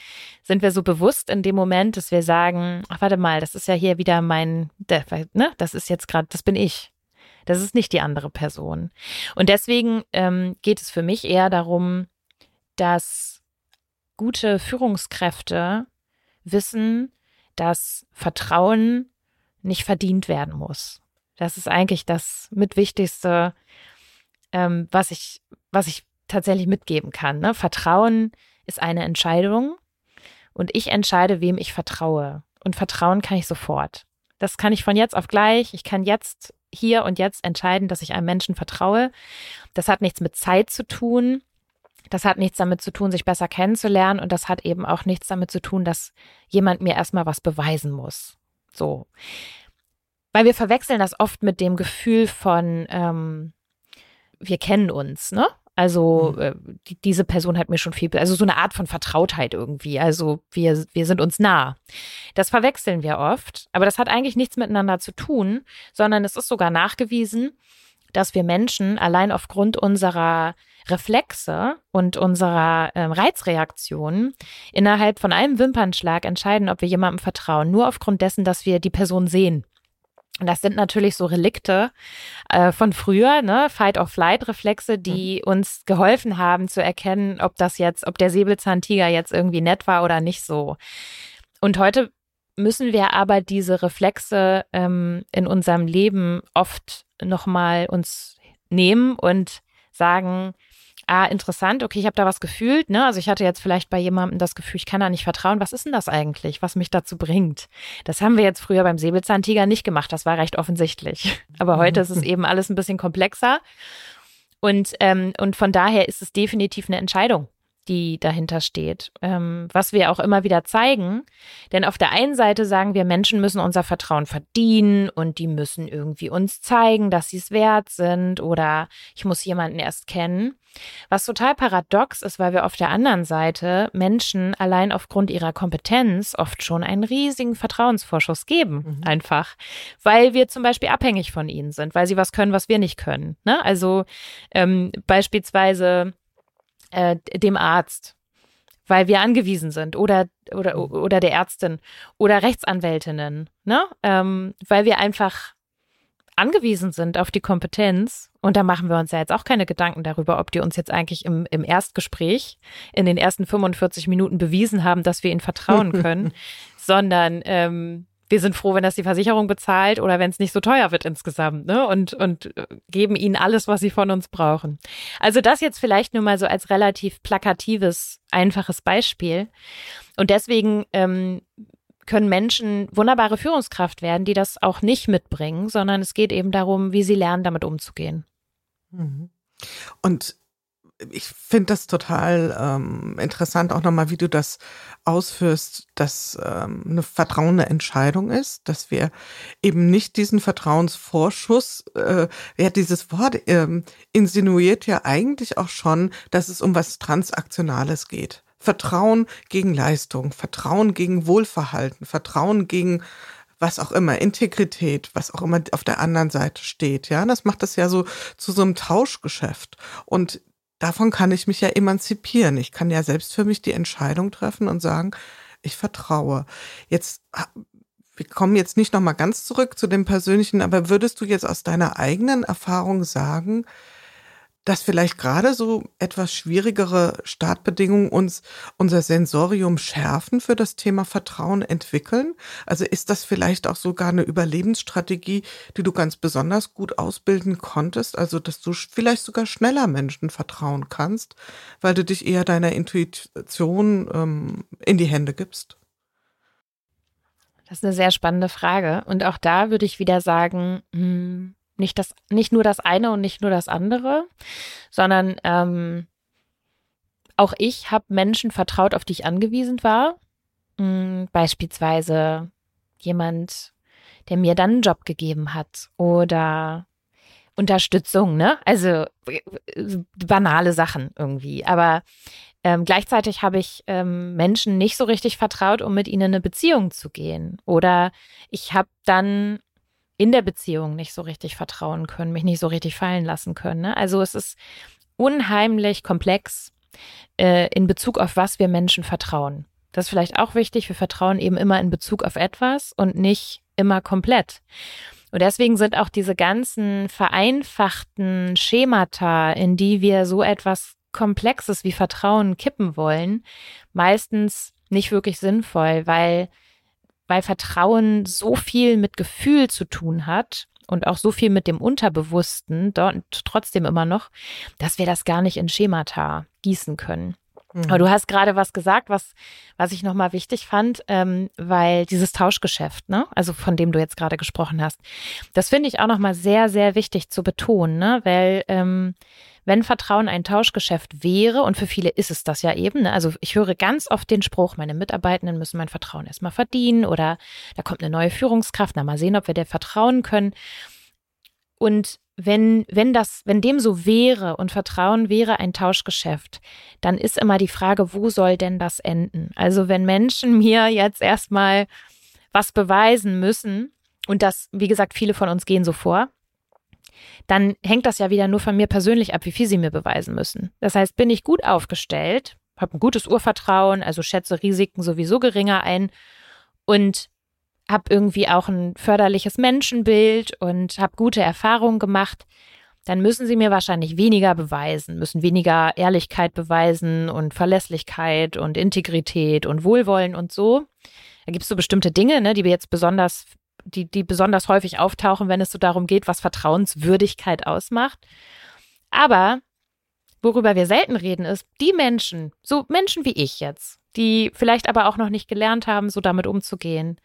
sind wir so bewusst in dem Moment, dass wir sagen, ach, warte mal, das ist ja hier wieder mein, ne, das ist jetzt gerade, das bin ich. Das ist nicht die andere Person. Und deswegen ähm, geht es für mich eher darum, dass gute Führungskräfte wissen, dass Vertrauen nicht verdient werden muss. Das ist eigentlich das mitwichtigste, ähm, was ich, was ich tatsächlich mitgeben kann. Ne? Vertrauen ist eine Entscheidung und ich entscheide, wem ich vertraue. Und vertrauen kann ich sofort. Das kann ich von jetzt auf gleich. Ich kann jetzt hier und jetzt entscheiden, dass ich einem Menschen vertraue. Das hat nichts mit Zeit zu tun. Das hat nichts damit zu tun, sich besser kennenzulernen. Und das hat eben auch nichts damit zu tun, dass jemand mir erstmal was beweisen muss. So. Weil wir verwechseln das oft mit dem Gefühl von, ähm, wir kennen uns, ne? Also mhm. äh, die, diese Person hat mir schon viel, also so eine Art von Vertrautheit irgendwie. Also wir, wir sind uns nah. Das verwechseln wir oft, aber das hat eigentlich nichts miteinander zu tun, sondern es ist sogar nachgewiesen, dass wir Menschen allein aufgrund unserer Reflexe und unserer äh, Reizreaktionen innerhalb von einem Wimpernschlag entscheiden, ob wir jemandem vertrauen. Nur aufgrund dessen, dass wir die Person sehen. Und das sind natürlich so Relikte äh, von früher, ne, Fight-or-Flight-Reflexe, die mhm. uns geholfen haben zu erkennen, ob das jetzt, ob der Säbelzahntiger jetzt irgendwie nett war oder nicht so. Und heute müssen wir aber diese Reflexe ähm, in unserem Leben oft nochmal uns nehmen und sagen, ah, interessant, okay, ich habe da was gefühlt, ne? Also ich hatte jetzt vielleicht bei jemandem das Gefühl, ich kann da nicht vertrauen. Was ist denn das eigentlich, was mich dazu bringt? Das haben wir jetzt früher beim Säbelzahntiger nicht gemacht, das war recht offensichtlich. (laughs) Aber heute ist es eben alles ein bisschen komplexer. Und, ähm, und von daher ist es definitiv eine Entscheidung, die dahinter steht, ähm, was wir auch immer wieder zeigen. Denn auf der einen Seite sagen wir, Menschen müssen unser Vertrauen verdienen und die müssen irgendwie uns zeigen, dass sie es wert sind oder ich muss jemanden erst kennen. Was total paradox ist, weil wir auf der anderen Seite Menschen allein aufgrund ihrer Kompetenz oft schon einen riesigen Vertrauensvorschuss geben, mhm. einfach, weil wir zum Beispiel abhängig von ihnen sind, weil sie was können, was wir nicht können. Ne? Also ähm, beispielsweise äh, dem Arzt, weil wir angewiesen sind oder oder mhm. oder der Ärztin oder Rechtsanwältinnen, ne? Ähm, weil wir einfach angewiesen sind auf die Kompetenz. Und da machen wir uns ja jetzt auch keine Gedanken darüber, ob die uns jetzt eigentlich im, im Erstgespräch in den ersten 45 Minuten bewiesen haben, dass wir ihnen vertrauen (laughs) können, sondern ähm, wir sind froh, wenn das die Versicherung bezahlt oder wenn es nicht so teuer wird insgesamt, ne? Und, und äh, geben ihnen alles, was sie von uns brauchen. Also das jetzt vielleicht nur mal so als relativ plakatives, einfaches Beispiel. Und deswegen ähm, können Menschen wunderbare Führungskraft werden, die das auch nicht mitbringen, sondern es geht eben darum, wie sie lernen, damit umzugehen. Mhm. Und ich finde das total ähm, interessant, auch nochmal, wie du das ausführst, dass ähm, eine Vertrauen eine Entscheidung ist, dass wir eben nicht diesen Vertrauensvorschuss, äh, ja, dieses Wort ähm, insinuiert ja eigentlich auch schon, dass es um was Transaktionales geht. Vertrauen gegen Leistung, Vertrauen gegen Wohlverhalten, Vertrauen gegen was auch immer, Integrität, was auch immer auf der anderen Seite steht. Ja, das macht das ja so zu so einem Tauschgeschäft. Und davon kann ich mich ja emanzipieren. Ich kann ja selbst für mich die Entscheidung treffen und sagen, ich vertraue. Jetzt, wir kommen jetzt nicht nochmal ganz zurück zu dem Persönlichen, aber würdest du jetzt aus deiner eigenen Erfahrung sagen, dass vielleicht gerade so etwas schwierigere Startbedingungen uns unser Sensorium schärfen für das Thema Vertrauen entwickeln? Also ist das vielleicht auch sogar eine Überlebensstrategie, die du ganz besonders gut ausbilden konntest? Also, dass du vielleicht sogar schneller Menschen vertrauen kannst, weil du dich eher deiner Intuition ähm, in die Hände gibst? Das ist eine sehr spannende Frage. Und auch da würde ich wieder sagen, hm, nicht das, nicht nur das eine und nicht nur das andere, sondern ähm, auch ich habe Menschen vertraut, auf die ich angewiesen war. Hm, beispielsweise jemand, der mir dann einen Job gegeben hat oder Unterstützung, ne? Also banale Sachen irgendwie. Aber ähm, gleichzeitig habe ich ähm, Menschen nicht so richtig vertraut, um mit ihnen in eine Beziehung zu gehen. Oder ich habe dann in der Beziehung nicht so richtig vertrauen können, mich nicht so richtig fallen lassen können. Ne? Also es ist unheimlich komplex äh, in Bezug auf was wir Menschen vertrauen. Das ist vielleicht auch wichtig. Wir vertrauen eben immer in Bezug auf etwas und nicht immer komplett. Und deswegen sind auch diese ganzen vereinfachten Schemata, in die wir so etwas Komplexes wie Vertrauen kippen wollen, meistens nicht wirklich sinnvoll, weil weil Vertrauen so viel mit Gefühl zu tun hat und auch so viel mit dem Unterbewussten, dort trotzdem immer noch, dass wir das gar nicht in Schemata gießen können. Mhm. Aber du hast gerade was gesagt, was, was ich nochmal wichtig fand, ähm, weil dieses Tauschgeschäft, ne, also von dem du jetzt gerade gesprochen hast, das finde ich auch nochmal sehr, sehr wichtig zu betonen, ne, weil ähm, wenn Vertrauen ein Tauschgeschäft wäre, und für viele ist es das ja eben, ne? also ich höre ganz oft den Spruch, meine Mitarbeitenden müssen mein Vertrauen erstmal verdienen oder da kommt eine neue Führungskraft, na mal sehen, ob wir der vertrauen können. Und wenn, wenn das, wenn dem so wäre und Vertrauen wäre ein Tauschgeschäft, dann ist immer die Frage, wo soll denn das enden? Also wenn Menschen (laughs) mir jetzt erstmal was beweisen müssen, und das, wie gesagt, viele von uns gehen so vor, dann hängt das ja wieder nur von mir persönlich ab, wie viel sie mir beweisen müssen. Das heißt, bin ich gut aufgestellt, habe ein gutes Urvertrauen, also schätze Risiken sowieso geringer ein und habe irgendwie auch ein förderliches Menschenbild und habe gute Erfahrungen gemacht, dann müssen sie mir wahrscheinlich weniger beweisen, müssen weniger Ehrlichkeit beweisen und Verlässlichkeit und Integrität und Wohlwollen und so. Da gibt es so bestimmte Dinge, ne, die wir jetzt besonders die, die besonders häufig auftauchen, wenn es so darum geht, was Vertrauenswürdigkeit ausmacht. Aber worüber wir selten reden, ist, die Menschen, so Menschen wie ich jetzt, die vielleicht aber auch noch nicht gelernt haben, so damit umzugehen.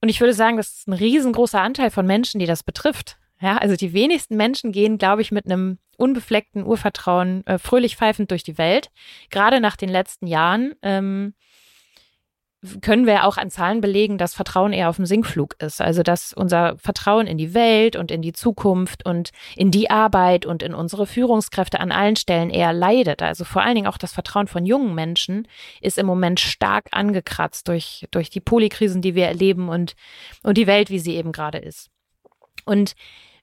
Und ich würde sagen, das ist ein riesengroßer Anteil von Menschen, die das betrifft. Ja, also die wenigsten Menschen gehen, glaube ich, mit einem unbefleckten Urvertrauen äh, fröhlich pfeifend durch die Welt. Gerade nach den letzten Jahren ähm, können wir auch an Zahlen belegen, dass Vertrauen eher auf dem Sinkflug ist. Also dass unser Vertrauen in die Welt und in die Zukunft und in die Arbeit und in unsere Führungskräfte an allen Stellen eher leidet. Also vor allen Dingen auch das Vertrauen von jungen Menschen ist im Moment stark angekratzt durch, durch die Polikrisen, die wir erleben und, und die Welt, wie sie eben gerade ist. Und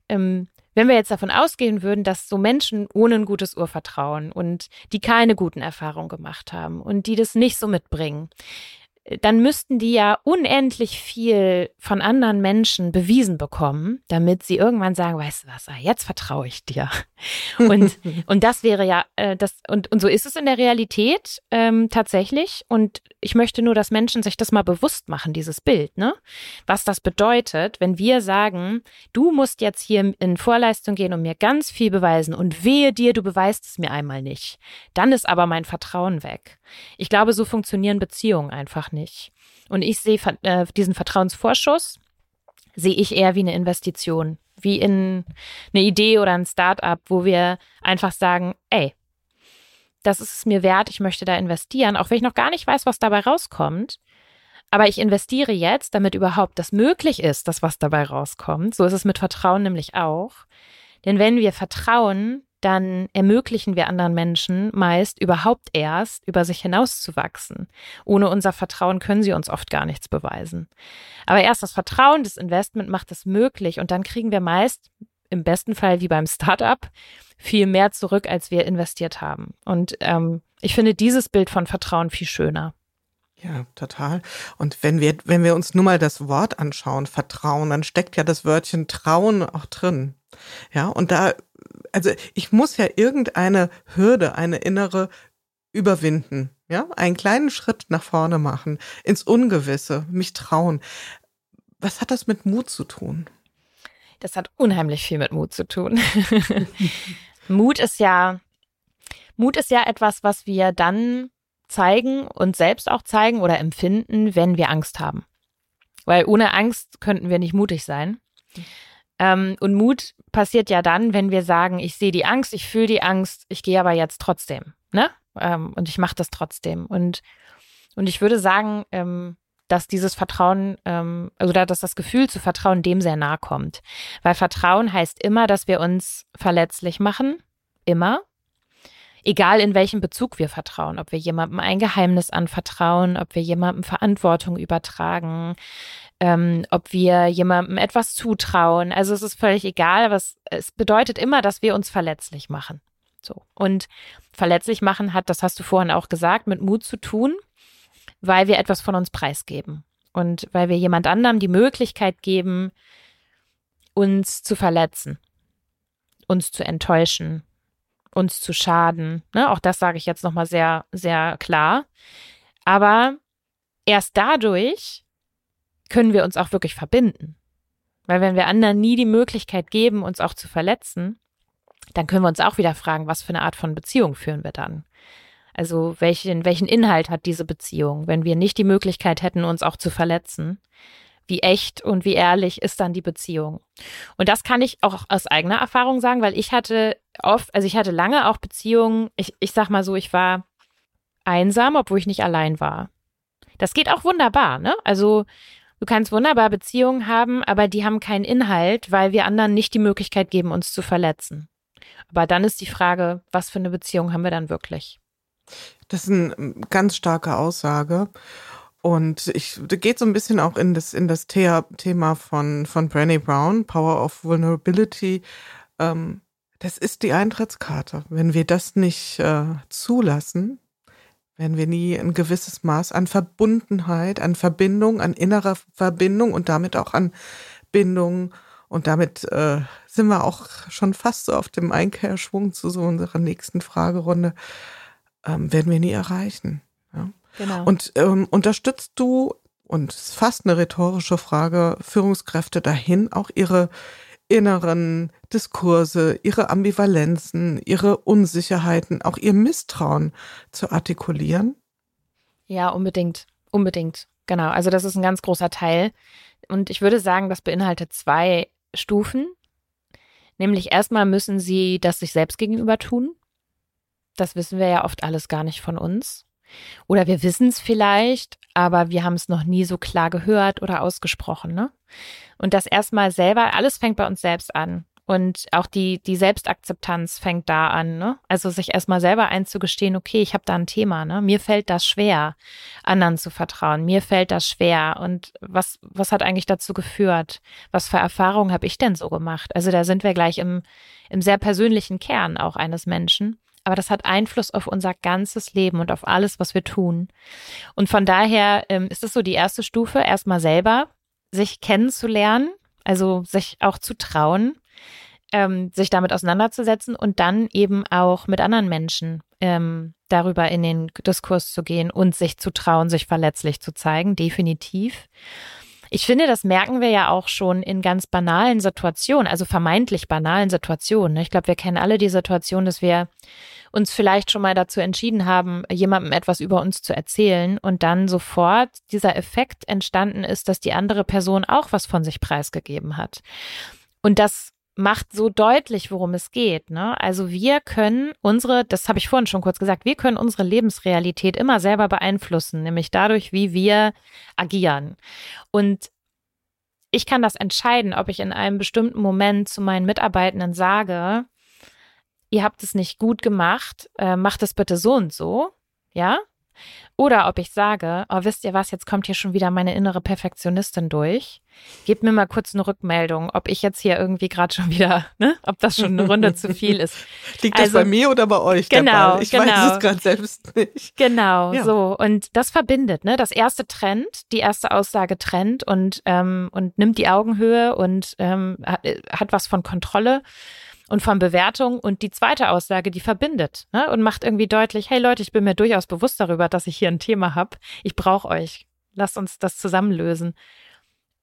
ähm, wenn wir jetzt davon ausgehen würden, dass so Menschen ohne ein gutes Urvertrauen und die keine guten Erfahrungen gemacht haben und die das nicht so mitbringen, dann müssten die ja unendlich viel von anderen Menschen bewiesen bekommen, damit sie irgendwann sagen, weißt du was, ah, jetzt vertraue ich dir. (laughs) Und, und das wäre ja, äh, das, und, und so ist es in der Realität ähm, tatsächlich. Und ich möchte nur, dass Menschen sich das mal bewusst machen, dieses Bild, ne? Was das bedeutet, wenn wir sagen, du musst jetzt hier in Vorleistung gehen und mir ganz viel beweisen und wehe dir, du beweist es mir einmal nicht. Dann ist aber mein Vertrauen weg. Ich glaube, so funktionieren Beziehungen einfach nicht. Und ich sehe äh, diesen Vertrauensvorschuss, sehe ich eher wie eine Investition, wie in eine Idee oder ein Start-up, wo wir einfach sagen, ey, das ist es mir wert, ich möchte da investieren, auch wenn ich noch gar nicht weiß, was dabei rauskommt. Aber ich investiere jetzt, damit überhaupt das möglich ist, dass was dabei rauskommt. So ist es mit Vertrauen nämlich auch. Denn wenn wir vertrauen, dann ermöglichen wir anderen Menschen meist überhaupt erst, über sich hinauszuwachsen. Ohne unser Vertrauen können sie uns oft gar nichts beweisen. Aber erst das Vertrauen, das Investment macht es möglich und dann kriegen wir meist, im besten Fall wie beim Startup, viel mehr zurück, als wir investiert haben. Und ähm, ich finde dieses Bild von Vertrauen viel schöner. Ja, total. Und wenn wir, wenn wir uns nur mal das Wort anschauen, Vertrauen, dann steckt ja das Wörtchen Trauen auch drin. Ja, und da also ich muss ja irgendeine Hürde, eine innere überwinden. Ja, einen kleinen Schritt nach vorne machen, ins Ungewisse, mich trauen. Was hat das mit Mut zu tun? Das hat unheimlich viel mit Mut zu tun. (laughs) Mut ist ja, Mut ist ja etwas, was wir dann zeigen und selbst auch zeigen oder empfinden, wenn wir Angst haben. Weil ohne Angst könnten wir nicht mutig sein. Ähm, und Mut passiert ja dann, wenn wir sagen, ich sehe die Angst, ich fühle die Angst, ich gehe aber jetzt trotzdem, ne? Ähm, und ich mache das trotzdem. Und, und ich würde sagen, ähm, dass dieses Vertrauen, ähm, also dass das Gefühl zu Vertrauen dem sehr nahe kommt. Weil Vertrauen heißt immer, dass wir uns verletzlich machen. Immer. Egal in welchem Bezug wir vertrauen, ob wir jemandem ein Geheimnis anvertrauen, ob wir jemandem Verantwortung übertragen, ähm, ob wir jemandem etwas zutrauen. Also es ist völlig egal, aber es, es bedeutet immer, dass wir uns verletzlich machen. So. Und verletzlich machen hat, das hast du vorhin auch gesagt, mit Mut zu tun, weil wir etwas von uns preisgeben. Und weil wir jemand anderem die Möglichkeit geben, uns zu verletzen, uns zu enttäuschen, uns zu schaden. Ne? Auch das sage ich jetzt nochmal sehr, sehr klar. Aber erst dadurch können wir uns auch wirklich verbinden. Weil wenn wir anderen nie die Möglichkeit geben, uns auch zu verletzen, dann können wir uns auch wieder fragen, was für eine Art von Beziehung führen wir dann? Also welchen, welchen Inhalt hat diese Beziehung, wenn wir nicht die Möglichkeit hätten, uns auch zu verletzen? Wie echt und wie ehrlich ist dann die Beziehung? Und das kann ich auch aus eigener Erfahrung sagen, weil ich hatte oft, also ich hatte lange auch Beziehungen, ich, ich sag mal so, ich war einsam, obwohl ich nicht allein war. Das geht auch wunderbar, ne? Also Du kannst wunderbar Beziehungen haben, aber die haben keinen Inhalt, weil wir anderen nicht die Möglichkeit geben, uns zu verletzen. Aber dann ist die Frage, was für eine Beziehung haben wir dann wirklich? Das ist eine ähm, ganz starke Aussage. Und ich geht so ein bisschen auch in das, in das Thema von, von Brené Brown, Power of Vulnerability. Ähm, das ist die Eintrittskarte. Wenn wir das nicht äh, zulassen, werden wir nie ein gewisses Maß an Verbundenheit, an Verbindung, an innerer Verbindung und damit auch an Bindung. Und damit äh, sind wir auch schon fast so auf dem Einkehrschwung zu so unserer nächsten Fragerunde. Ähm, werden wir nie erreichen. Ja? Genau. Und ähm, unterstützt du, und es ist fast eine rhetorische Frage, Führungskräfte dahin, auch ihre inneren Diskurse, ihre Ambivalenzen, ihre Unsicherheiten, auch ihr Misstrauen zu artikulieren? Ja, unbedingt. Unbedingt. Genau. Also das ist ein ganz großer Teil. Und ich würde sagen, das beinhaltet zwei Stufen. Nämlich erstmal müssen sie das sich selbst gegenüber tun. Das wissen wir ja oft alles gar nicht von uns. Oder wir wissen es vielleicht, aber wir haben es noch nie so klar gehört oder ausgesprochen. Ne? Und das erstmal selber, alles fängt bei uns selbst an. Und auch die, die Selbstakzeptanz fängt da an, ne? Also sich erstmal selber einzugestehen, okay, ich habe da ein Thema, ne? Mir fällt das schwer, anderen zu vertrauen. Mir fällt das schwer. Und was, was hat eigentlich dazu geführt? Was für Erfahrungen habe ich denn so gemacht? Also da sind wir gleich im, im sehr persönlichen Kern auch eines Menschen. Aber das hat Einfluss auf unser ganzes Leben und auf alles, was wir tun. Und von daher ähm, ist es so die erste Stufe, erstmal selber sich kennenzulernen, also sich auch zu trauen ähm, sich damit auseinanderzusetzen und dann eben auch mit anderen Menschen ähm, darüber in den Diskurs zu gehen und sich zu trauen, sich verletzlich zu zeigen, definitiv. Ich finde, das merken wir ja auch schon in ganz banalen Situationen, also vermeintlich banalen Situationen. Ich glaube, wir kennen alle die Situation, dass wir uns vielleicht schon mal dazu entschieden haben, jemandem etwas über uns zu erzählen und dann sofort dieser Effekt entstanden ist, dass die andere Person auch was von sich preisgegeben hat. Und das macht so deutlich, worum es geht. Ne? Also wir können unsere, das habe ich vorhin schon kurz gesagt, wir können unsere Lebensrealität immer selber beeinflussen, nämlich dadurch, wie wir agieren. Und ich kann das entscheiden, ob ich in einem bestimmten Moment zu meinen Mitarbeitenden sage, ihr habt es nicht gut gemacht, äh, macht es bitte so und so, ja? Oder ob ich sage, oh, wisst ihr was, jetzt kommt hier schon wieder meine innere Perfektionistin durch. Gebt mir mal kurz eine Rückmeldung, ob ich jetzt hier irgendwie gerade schon wieder, ne, ob das schon eine Runde zu viel ist. (laughs) Liegt also, das bei mir oder bei euch? Genau, ich genau. weiß es gerade selbst nicht. Genau, ja. so. Und das verbindet, ne? Das erste trennt, die erste Aussage trennt und, ähm, und nimmt die Augenhöhe und ähm, hat, hat was von Kontrolle und von Bewertung. Und die zweite Aussage, die verbindet ne? und macht irgendwie deutlich, hey Leute, ich bin mir durchaus bewusst darüber, dass ich hier ein Thema habe. Ich brauche euch. Lasst uns das zusammenlösen.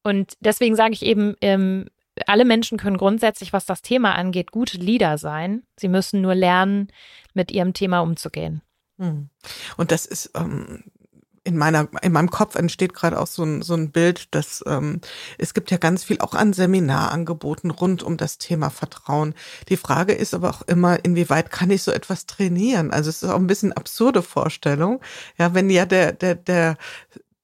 Und deswegen sage ich eben, ähm, alle Menschen können grundsätzlich, was das Thema angeht, gute Leader sein. Sie müssen nur lernen, mit ihrem Thema umzugehen. Hm. Und das ist ähm, in meiner, in meinem Kopf entsteht gerade auch so ein, so ein Bild, dass ähm, es gibt ja ganz viel auch an Seminarangeboten rund um das Thema Vertrauen. Die Frage ist aber auch immer, inwieweit kann ich so etwas trainieren? Also es ist auch ein bisschen absurde Vorstellung. Ja, wenn ja der, der, der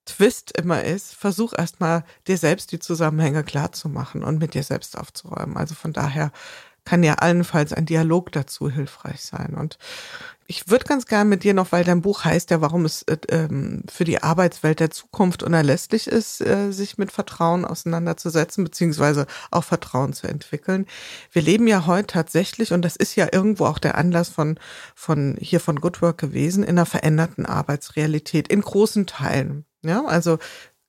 Twist immer ist, versuch erstmal dir selbst die Zusammenhänge klar zu machen und mit dir selbst aufzuräumen. Also von daher kann ja allenfalls ein Dialog dazu hilfreich sein. Und ich würde ganz gern mit dir noch, weil dein Buch heißt ja, warum es äh, ähm, für die Arbeitswelt der Zukunft unerlässlich ist, äh, sich mit Vertrauen auseinanderzusetzen, beziehungsweise auch Vertrauen zu entwickeln. Wir leben ja heute tatsächlich, und das ist ja irgendwo auch der Anlass von, von hier von Good Work gewesen, in einer veränderten Arbeitsrealität, in großen Teilen. Ja, also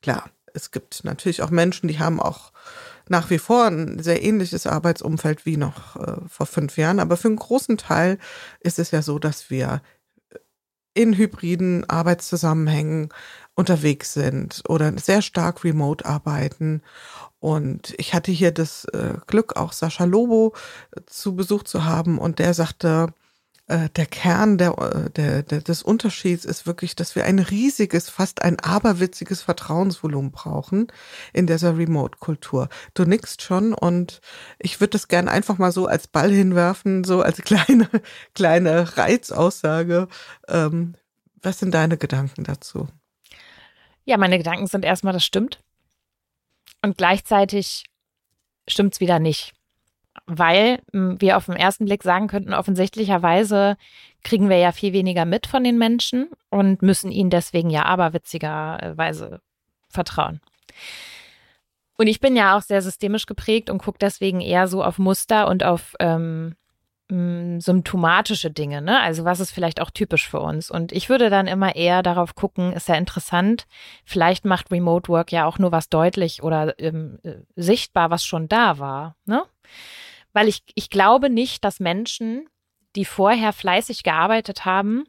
klar, es gibt natürlich auch Menschen, die haben auch nach wie vor ein sehr ähnliches Arbeitsumfeld wie noch äh, vor fünf Jahren. Aber für einen großen Teil ist es ja so, dass wir in hybriden Arbeitszusammenhängen unterwegs sind oder sehr stark remote arbeiten. Und ich hatte hier das äh, Glück, auch Sascha Lobo äh, zu Besuch zu haben und der sagte, äh, der Kern der, äh, der, der, des Unterschieds ist wirklich, dass wir ein riesiges, fast ein aberwitziges Vertrauensvolumen brauchen in dieser Remote-Kultur. Du nickst schon und ich würde das gerne einfach mal so als Ball hinwerfen, so als (laughs) kleine, kleine Reizaussage. Ähm, was sind deine Gedanken dazu? Ja, meine Gedanken sind erstmal, das stimmt. Und gleichzeitig stimmt es wieder nicht weil hm, wir auf den ersten Blick sagen könnten, offensichtlicherweise kriegen wir ja viel weniger mit von den Menschen und müssen ihnen deswegen ja aberwitzigerweise vertrauen. Und ich bin ja auch sehr systemisch geprägt und gucke deswegen eher so auf Muster und auf ähm, hm, symptomatische Dinge, ne? Also was ist vielleicht auch typisch für uns? Und ich würde dann immer eher darauf gucken, ist ja interessant, vielleicht macht Remote Work ja auch nur was deutlich oder ähm, äh, sichtbar, was schon da war, ne? Weil ich, ich glaube nicht, dass Menschen, die vorher fleißig gearbeitet haben,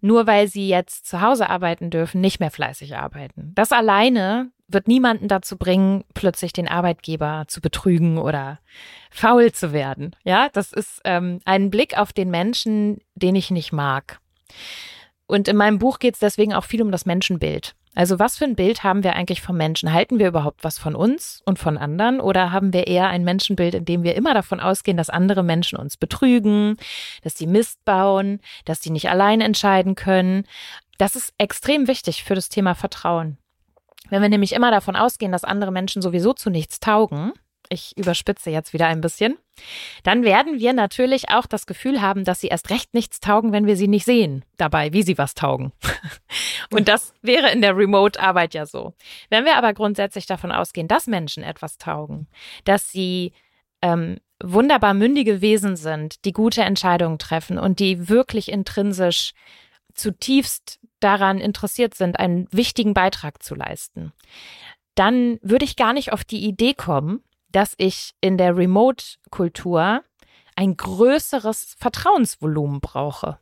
nur weil sie jetzt zu Hause arbeiten dürfen, nicht mehr fleißig arbeiten. Das alleine wird niemanden dazu bringen, plötzlich den Arbeitgeber zu betrügen oder faul zu werden. Ja, das ist ähm, ein Blick auf den Menschen, den ich nicht mag. Und in meinem Buch geht es deswegen auch viel um das Menschenbild. Also was für ein Bild haben wir eigentlich vom Menschen? Halten wir überhaupt was von uns und von anderen oder haben wir eher ein Menschenbild, in dem wir immer davon ausgehen, dass andere Menschen uns betrügen, dass sie Mist bauen, dass sie nicht allein entscheiden können? Das ist extrem wichtig für das Thema Vertrauen. Wenn wir nämlich immer davon ausgehen, dass andere Menschen sowieso zu nichts taugen, ich überspitze jetzt wieder ein bisschen, dann werden wir natürlich auch das Gefühl haben, dass sie erst recht nichts taugen, wenn wir sie nicht sehen dabei, wie sie was taugen. (laughs) Und das wäre in der Remote-Arbeit ja so. Wenn wir aber grundsätzlich davon ausgehen, dass Menschen etwas taugen, dass sie ähm, wunderbar mündige Wesen sind, die gute Entscheidungen treffen und die wirklich intrinsisch zutiefst daran interessiert sind, einen wichtigen Beitrag zu leisten, dann würde ich gar nicht auf die Idee kommen, dass ich in der Remote-Kultur ein größeres Vertrauensvolumen brauche.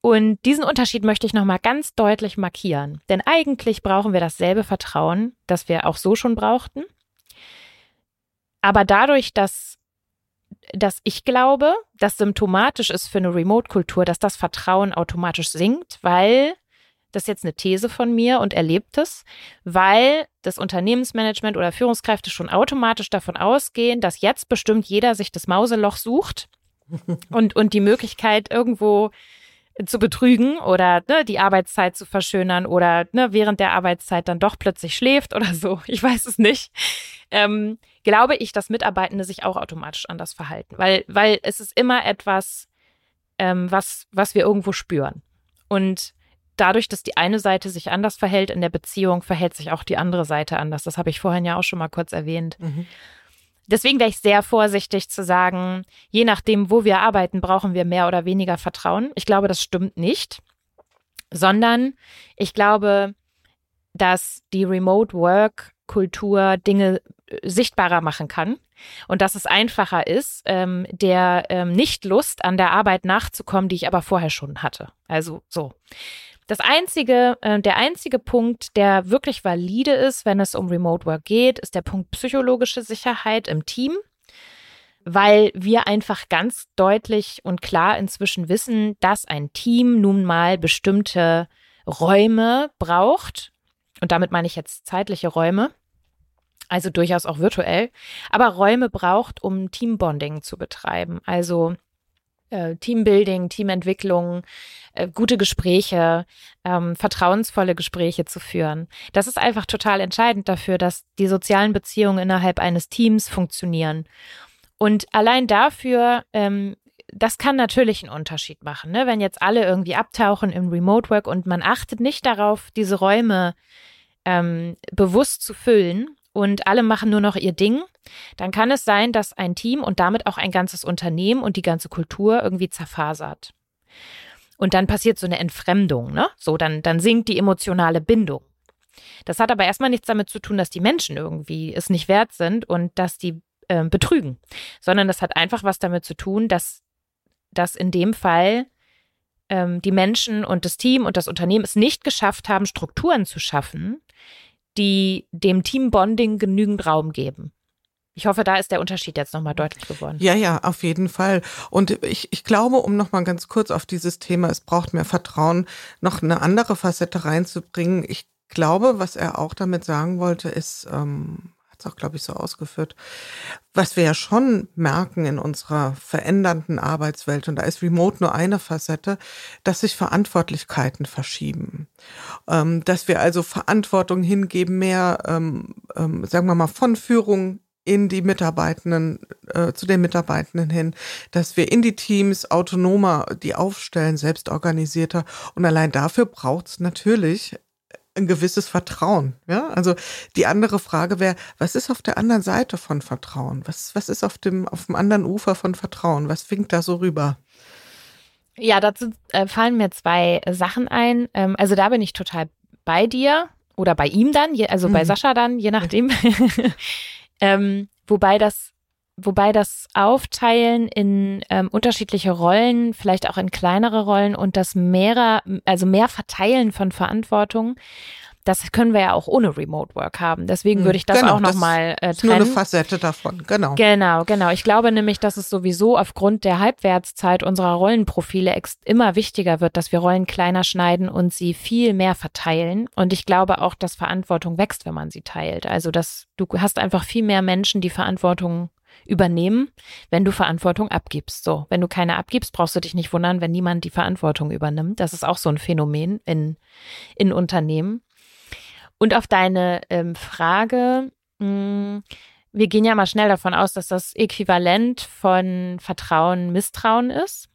Und diesen Unterschied möchte ich nochmal ganz deutlich markieren. Denn eigentlich brauchen wir dasselbe Vertrauen, das wir auch so schon brauchten. Aber dadurch, dass, dass ich glaube, dass symptomatisch ist für eine Remote-Kultur, dass das Vertrauen automatisch sinkt, weil das ist jetzt eine These von mir und erlebt es, weil das Unternehmensmanagement oder Führungskräfte schon automatisch davon ausgehen, dass jetzt bestimmt jeder sich das Mauseloch sucht (laughs) und, und die Möglichkeit irgendwo zu betrügen oder ne, die Arbeitszeit zu verschönern oder ne, während der Arbeitszeit dann doch plötzlich schläft oder so. (laughs) Ich weiß es nicht. Ähm, glaube ich, dass Mitarbeitende sich auch automatisch anders verhalten, weil, weil es ist immer etwas, ähm, was, was wir irgendwo spüren. Und dadurch, dass die eine Seite sich anders verhält in der Beziehung, verhält sich auch die andere Seite anders. Das habe ich vorhin ja auch schon mal kurz erwähnt. Mhm. Deswegen wäre ich sehr vorsichtig zu sagen, je nachdem, wo wir arbeiten, brauchen wir mehr oder weniger Vertrauen. Ich glaube, das stimmt nicht, sondern ich glaube, dass die Remote Work Kultur Dinge äh, sichtbarer machen kann und dass es einfacher ist, ähm, der ähm, Nicht-Lust an der Arbeit nachzukommen, die ich aber vorher schon hatte. Also so. Das einzige, äh, der einzige Punkt, der wirklich valide ist, wenn es um Remote Work geht, ist der Punkt psychologische Sicherheit im Team, weil wir einfach ganz deutlich und klar inzwischen wissen, dass ein Team nun mal bestimmte Räume braucht. Und damit meine ich jetzt zeitliche Räume, also durchaus auch virtuell, aber Räume braucht, um Teambonding zu betreiben. Also äh, Teambuilding, Teamentwicklung, äh, gute Gespräche, ähm, vertrauensvolle Gespräche zu führen. Das ist einfach total entscheidend dafür, dass die sozialen Beziehungen innerhalb eines Teams funktionieren. Und allein dafür, ähm, das kann natürlich einen Unterschied machen, ne? wenn jetzt alle irgendwie abtauchen im Remote Work und man achtet nicht darauf, diese Räume ähm, bewusst zu füllen und alle machen nur noch ihr Ding, dann kann es sein, dass ein Team und damit auch ein ganzes Unternehmen und die ganze Kultur irgendwie zerfasert. Und dann passiert so eine Entfremdung, ne? So, dann, dann sinkt die emotionale Bindung. Das hat aber erstmal nichts damit zu tun, dass die Menschen irgendwie es nicht wert sind und dass die äh, betrügen, sondern das hat einfach was damit zu tun, dass, dass in dem Fall ähm, die Menschen und das Team und das Unternehmen es nicht geschafft haben, Strukturen zu schaffen, die dem Teambonding genügend Raum geben. Ich hoffe, da ist der Unterschied jetzt nochmal deutlich geworden. Ja, ja, auf jeden Fall. Und ich, ich glaube, um nochmal ganz kurz auf dieses Thema, es braucht mehr Vertrauen, noch eine andere Facette reinzubringen. Ich glaube, was er auch damit sagen wollte, ist, ähm, es auch, glaube ich, so ausgeführt. Was wir ja schon merken in unserer verändernden Arbeitswelt, und da ist Remote nur eine Facette, dass sich Verantwortlichkeiten verschieben. Ähm, dass wir also Verantwortung hingeben, mehr, ähm, ähm, sagen wir mal, von Führung in die Mitarbeitenden, äh, zu den Mitarbeitenden hin, dass wir in die Teams autonomer die aufstellen, selbstorganisierter. Und allein dafür braucht es natürlich ein gewisses Vertrauen. Ja, also die andere Frage wäre, was ist auf der anderen Seite von Vertrauen? Was, was ist auf dem, auf dem anderen Ufer von Vertrauen? Was winkt da so rüber? Ja, dazu äh, fallen mir zwei Sachen ein. Ähm, also da bin ich total bei dir oder bei ihm dann, je, also mhm. bei Sascha dann, je nachdem. (laughs) ähm, wobei das wobei das Aufteilen in ähm, unterschiedliche Rollen, vielleicht auch in kleinere Rollen und das mehrer, also mehr Verteilen von Verantwortung, das können wir ja auch ohne Remote Work haben. Deswegen hm, würde ich das genau, auch nochmal äh, trennen. Ist nur eine Facette davon, genau. Genau, genau. Ich glaube nämlich, dass es sowieso aufgrund der Halbwertszeit unserer Rollenprofile immer wichtiger wird, dass wir Rollen kleiner schneiden und sie viel mehr verteilen. Und ich glaube auch, dass Verantwortung wächst, wenn man sie teilt. Also, dass du hast einfach viel mehr Menschen, die Verantwortung übernehmen, wenn du Verantwortung abgibst. So, wenn du keine abgibst, brauchst du dich nicht wundern, wenn niemand die Verantwortung übernimmt. Das ist auch so ein Phänomen in, in Unternehmen. Und auf deine ähm, Frage, mh, hm, wir gehen ja mal schnell davon aus, dass das Äquivalent von Vertrauen Misstrauen ist.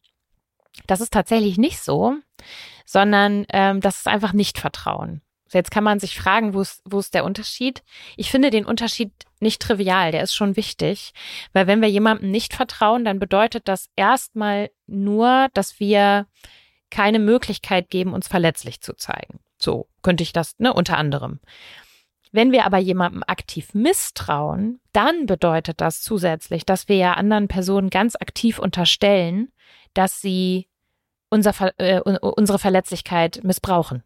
Das ist tatsächlich nicht so, sondern ähm, das ist einfach nicht Vertrauen. Jetzt kann man sich fragen, wo ist, wo ist der Unterschied? Ich finde den Unterschied nicht trivial, der ist schon wichtig, weil wenn wir jemandem nicht vertrauen, dann bedeutet das erstmal nur, dass wir keine Möglichkeit geben, uns verletzlich zu zeigen. So könnte ich das, ne, unter anderem. Wenn wir aber jemandem aktiv misstrauen, dann bedeutet das zusätzlich, dass wir ja anderen Personen ganz aktiv unterstellen, dass sie unser, äh, unsere Verletzlichkeit missbrauchen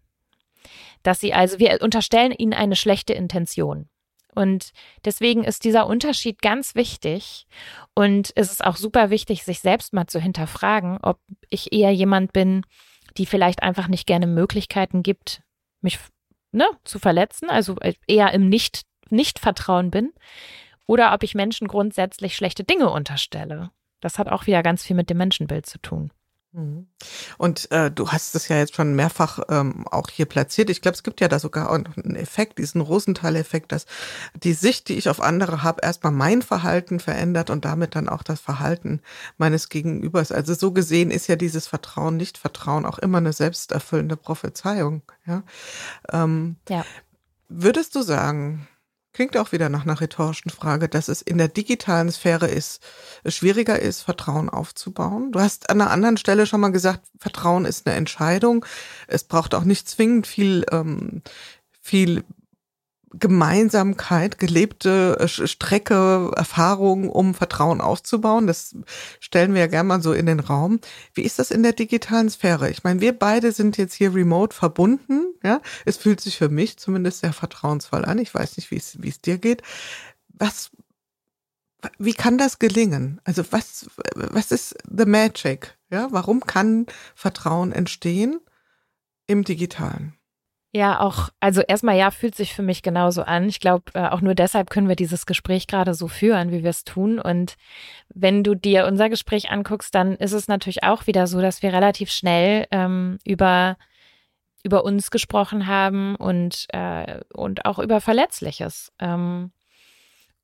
dass sie also, wir unterstellen ihnen eine schlechte Intention. Und deswegen ist dieser Unterschied ganz wichtig. Und es ist auch super wichtig, sich selbst mal zu hinterfragen, ob ich eher jemand bin, die vielleicht einfach nicht gerne Möglichkeiten gibt, mich ne, zu verletzen, also eher im Nicht, Nicht-Vertrauen bin, oder ob ich Menschen grundsätzlich schlechte Dinge unterstelle. Das hat auch wieder ganz viel mit dem Menschenbild zu tun. Mhm. Und äh, du hast es ja jetzt schon mehrfach ähm, auch hier platziert. Ich glaube, es gibt ja da sogar einen Effekt, diesen Rosenthal-Effekt, dass die Sicht, die ich auf andere habe, erstmal mein Verhalten verändert und damit dann auch das Verhalten meines Gegenübers. Also so gesehen ist ja dieses Vertrauen, Nicht-Vertrauen auch immer eine selbsterfüllende Prophezeiung. Ja. Ähm, ja. Würdest du sagen, Klingt auch wieder nach einer rhetorischen Frage, dass es in der digitalen Sphäre ist, schwieriger ist, Vertrauen aufzubauen. Du hast an einer anderen Stelle schon mal gesagt, Vertrauen ist eine Entscheidung. Es braucht auch nicht zwingend viel, ähm, viel Gemeinsamkeit, gelebte äh, Strecke, Erfahrung, um Vertrauen aufzubauen. Das stellen wir ja gerne mal so in den Raum. Wie ist das in der digitalen Sphäre? Ich meine, wir beide sind jetzt hier remote verbunden. Ja, es fühlt sich für mich zumindest sehr vertrauensvoll an. Ich weiß nicht, wie es, wie es dir geht. Was, wie kann das gelingen? Also was, was ist the magic? Ja, warum kann Vertrauen entstehen im Digitalen? Ja, auch, also erstmal ja, fühlt sich für mich genauso an. Ich glaube, äh, auch nur deshalb können wir dieses Gespräch gerade so führen, wie wir es tun. Und wenn du dir unser Gespräch anguckst, dann ist es natürlich auch wieder so, dass wir relativ schnell ähm, über über uns gesprochen haben und äh, und auch über Verletzliches. Ähm,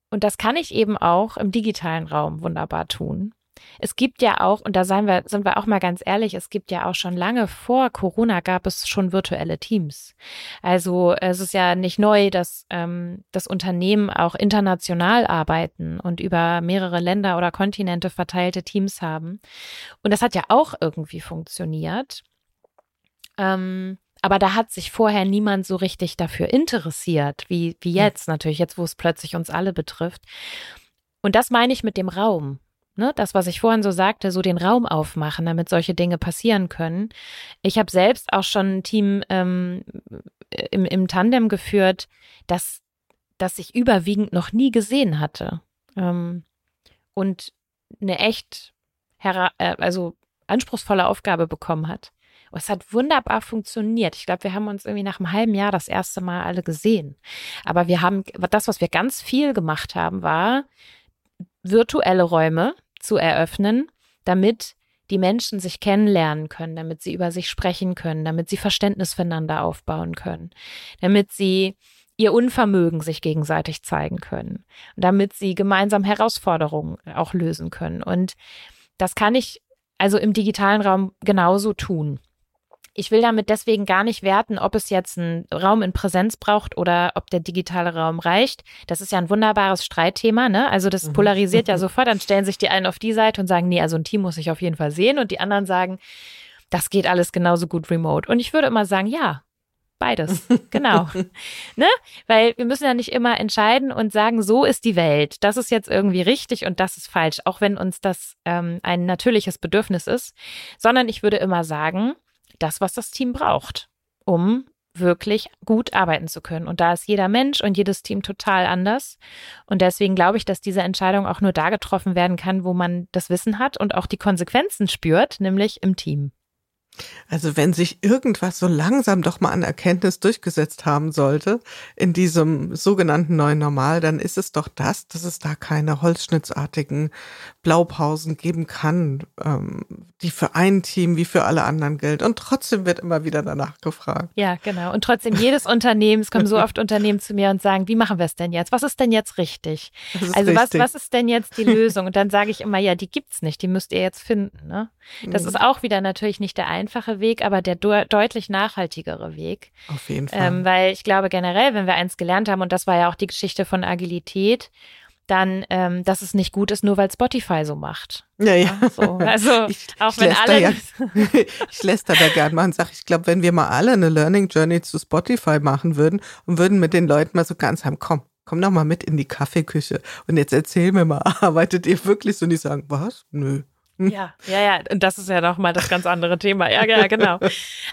und das kann ich eben auch im digitalen Raum wunderbar tun. Es gibt ja auch, und da seien wir, sind wir auch mal ganz ehrlich, es gibt ja auch schon lange vor Corona gab es schon virtuelle Teams. Also es ist ja nicht neu, dass ähm, das Unternehmen auch international arbeiten und über mehrere Länder oder Kontinente verteilte Teams haben. Und das hat ja auch irgendwie funktioniert. Ähm, aber da hat sich vorher niemand so richtig dafür interessiert, wie, wie hm. jetzt natürlich, jetzt wo es plötzlich uns alle betrifft. Und das meine ich mit dem Raum ne, das, was ich vorhin so sagte, so den Raum aufmachen, damit solche Dinge passieren können. Ich habe selbst auch schon ein Team ähm, im, im Tandem geführt, das, das ich überwiegend noch nie gesehen hatte. Ähm, und eine echt äh, also anspruchsvolle Aufgabe bekommen hat. Und es hat wunderbar funktioniert. Ich glaube, wir haben uns irgendwie nach einem halben Jahr das erste Mal alle gesehen. Aber wir haben, das, was wir ganz viel gemacht haben, war virtuelle Räume, zu eröffnen, damit die Menschen sich kennenlernen können, damit sie über sich sprechen können, damit sie Verständnis füreinander aufbauen können, damit sie ihr Unvermögen sich gegenseitig zeigen können, damit sie gemeinsam Herausforderungen auch lösen können. Und das kann ich also im digitalen Raum genauso tun ich will damit deswegen gar nicht werten, ob es jetzt einen Raum in Präsenz braucht oder ob der digitale Raum reicht. Das ist ja ein wunderbares Streitthema, ne? Also das mhm. polarisiert ja (laughs) sofort. Dann stellen sich die einen auf die Seite und sagen, nee, also ein Team muss ich auf jeden Fall sehen. Und die anderen sagen, das geht alles genauso gut remote. Und ich würde immer sagen, ja, beides. (laughs) Genau. ne? Weil wir müssen ja nicht immer entscheiden und sagen, so ist die Welt. Das ist jetzt irgendwie richtig und das ist falsch, auch wenn uns das ähm, ein natürliches Bedürfnis ist. Sondern ich würde immer sagen, das, was das Team braucht, um wirklich gut arbeiten zu können. Und da ist jeder Mensch und jedes Team total anders. Und deswegen glaube ich, dass diese Entscheidung auch nur da getroffen werden kann, wo man das Wissen hat und auch die Konsequenzen spürt, nämlich im Team. Also wenn sich irgendwas so langsam doch mal an Erkenntnis durchgesetzt haben sollte in diesem sogenannten neuen Normal, dann ist es doch das, dass es da keine holzschnittsartigen Blaupausen geben kann, ähm, die für ein Team wie für alle anderen gilt. Und trotzdem wird immer wieder danach gefragt. Ja, genau. Und trotzdem jedes (laughs) Unternehmen, es kommen so oft Unternehmen zu mir und sagen, wie machen wir es denn jetzt? Was ist denn jetzt richtig? Also richtig. was, was ist denn jetzt die (laughs) Lösung? Und dann sage ich immer, ja, die gibt's nicht, die müsst ihr jetzt finden. Ne? Das mhm. ist auch wieder natürlich nicht der einfache Weg, aber der deutlich nachhaltigere Weg. Auf jeden Fall. Ähm, weil ich glaube generell, wenn wir eins gelernt haben, und das war ja auch die Geschichte von Agilität, dann, ähm, dass es nicht gut ist, nur weil Spotify so macht. Ja, ja. So, also (laughs) ich, auch ich wenn alle. Ja, (laughs) (laughs) ich lässt da gerne mal und sage, ich glaube, wenn wir mal alle eine Learning Journey zu Spotify machen würden und würden mit den Leuten mal so ganz haben, komm, komm doch mal mit in die Kaffeeküche und jetzt erzähl mir mal, arbeitet ihr wirklich so? Und die sagen, was? Nö. (laughs) Ja, ja, ja. Und das ist ja nochmal das ganz andere Thema. Ja, ja, genau.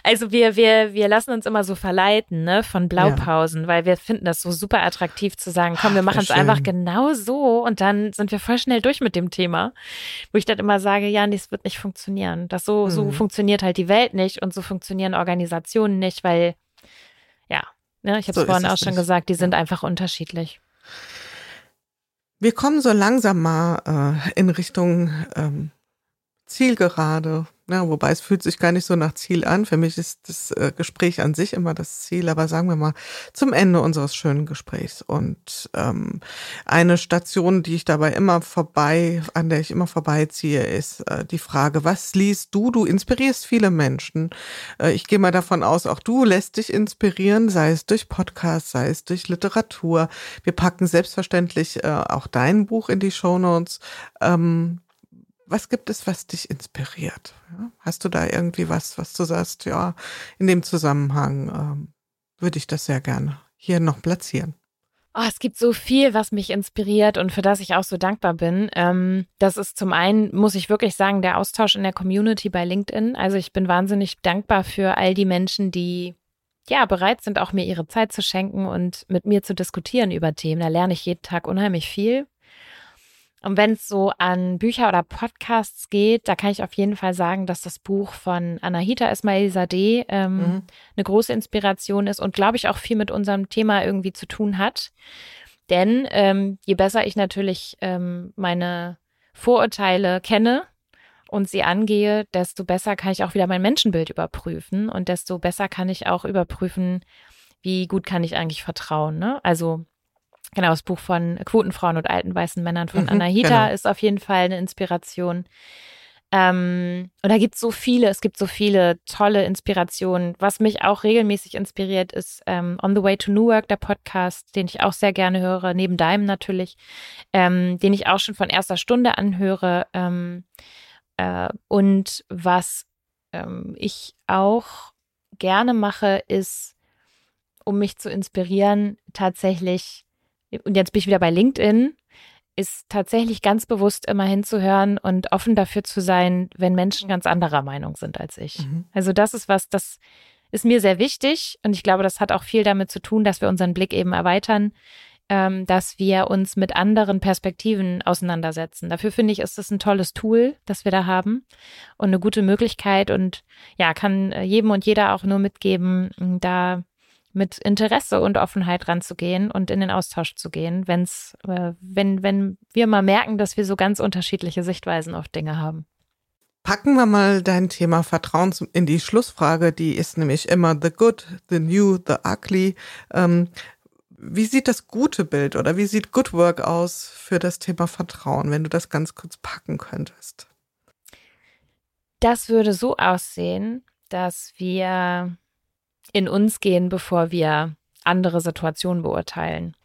Also wir, wir, wir lassen uns immer so verleiten, ne, von Blaupausen, ja. weil wir finden das so super attraktiv zu sagen, komm, wir machen es einfach genau so und dann sind wir voll schnell durch mit dem Thema. Wo ich dann immer sage, ja, nee, es wird nicht funktionieren. Das so, mhm. so funktioniert halt die Welt nicht und so funktionieren Organisationen nicht, weil, ja, ne, ich habe es so vorhin auch schon nicht. gesagt, die sind einfach unterschiedlich. Wir kommen so langsam mal äh, in Richtung ähm, Zielgerade. Ja, wobei es fühlt sich gar nicht so nach Ziel an. Für mich ist das äh, Gespräch an sich immer das Ziel, aber sagen wir mal zum Ende unseres schönen Gesprächs. Und ähm, eine Station, die ich dabei immer vorbei, an der ich immer vorbeiziehe, ist äh, die Frage, was liest du? Du inspirierst viele Menschen. Äh, ich gehe mal davon aus, auch du lässt dich inspirieren, sei es durch Podcasts, sei es durch Literatur. Wir packen selbstverständlich äh, auch dein Buch in die Show Notes. Ähm, was gibt es, was dich inspiriert? Hast du da irgendwie was, was du sagst, ja, in dem Zusammenhang ähm, würde ich das sehr gerne hier noch platzieren? Oh, es gibt so viel, was mich inspiriert und für das ich auch so dankbar bin. Ähm, das ist zum einen, muss ich wirklich sagen, der Austausch in der Community bei LinkedIn. Also ich bin wahnsinnig dankbar für all die Menschen, die ja bereit sind, auch mir ihre Zeit zu schenken und mit mir zu diskutieren über Themen. Da lerne ich jeden Tag unheimlich viel. Und wenn es so an Bücher oder Podcasts geht, da kann ich auf jeden Fall sagen, dass das Buch von Anahita Ismail Sadeh ähm, mhm. eine große Inspiration ist und glaube ich auch viel mit unserem Thema irgendwie zu tun hat. Denn ähm, je besser ich natürlich ähm, meine Vorurteile kenne und sie angehe, desto besser kann ich auch wieder mein Menschenbild überprüfen und desto besser kann ich auch überprüfen, wie gut kann ich eigentlich vertrauen. Ne? Also Genau, das Buch von Quotenfrauen und alten weißen Männern von mhm, Anahita genau. ist auf jeden Fall eine Inspiration. Ähm, und da gibt es so viele, es gibt so viele tolle Inspirationen. Was mich auch regelmäßig inspiriert, ist ähm, On the Way to Newark, der Podcast, den ich auch sehr gerne höre, neben deinem natürlich, ähm, den ich auch schon von erster Stunde anhöre. Ähm, äh, und was ähm, ich auch gerne mache, ist, um mich zu inspirieren, tatsächlich und jetzt bin ich wieder bei LinkedIn, ist tatsächlich ganz bewusst immer hinzuhören und offen dafür zu sein, wenn Menschen ganz anderer Meinung sind als ich. Mhm. Also das ist was, das ist mir sehr wichtig und ich glaube, das hat auch viel damit zu tun, dass wir unseren Blick eben erweitern, ähm, dass wir uns mit anderen Perspektiven auseinandersetzen. Dafür finde ich, ist das ein tolles Tool, das wir da haben und eine gute Möglichkeit und ja, kann äh, jedem und jeder auch nur mitgeben, da mit Interesse und Offenheit ranzugehen und in den Austausch zu gehen, wenn's, äh, wenn, wenn wir mal merken, dass wir so ganz unterschiedliche Sichtweisen auf Dinge haben. Packen wir mal dein Thema Vertrauen in die Schlussfrage, die ist nämlich immer the good, the new, the ugly. Ähm, wie sieht das gute Bild oder wie sieht Good Work aus für das Thema Vertrauen, wenn du das ganz kurz packen könntest? Das würde so aussehen, dass wir in uns gehen, bevor wir andere Situationen beurteilen.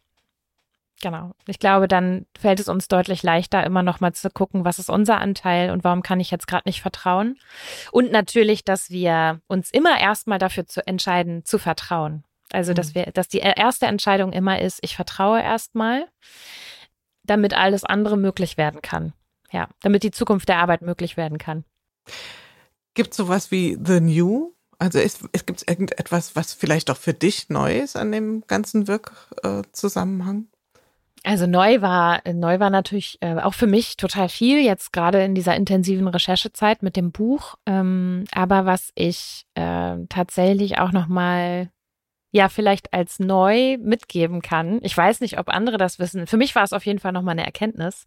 Genau. Ich glaube, dann fällt es uns deutlich leichter, immer noch mal zu gucken, was ist unser Anteil und warum kann ich jetzt gerade nicht vertrauen. Und natürlich, dass wir uns immer erstmal dafür zu entscheiden, zu vertrauen. Also, dass mhm. wir, dass die erste Entscheidung immer ist, ich vertraue erstmal, damit alles andere möglich werden kann. Ja, damit die Zukunft der Arbeit möglich werden kann. Gibt es sowas wie The New? Also es, es gibt irgendetwas, was vielleicht auch für dich neu ist an dem ganzen Wirkzusammenhang? Also neu war, neu war natürlich äh, auch für mich total viel, jetzt gerade in dieser intensiven Recherchezeit mit dem Buch. Ähm, aber was ich äh, tatsächlich auch nochmal ja vielleicht als neu mitgeben kann. Ich weiß nicht, ob andere das wissen. Für mich war es auf jeden Fall nochmal eine Erkenntnis.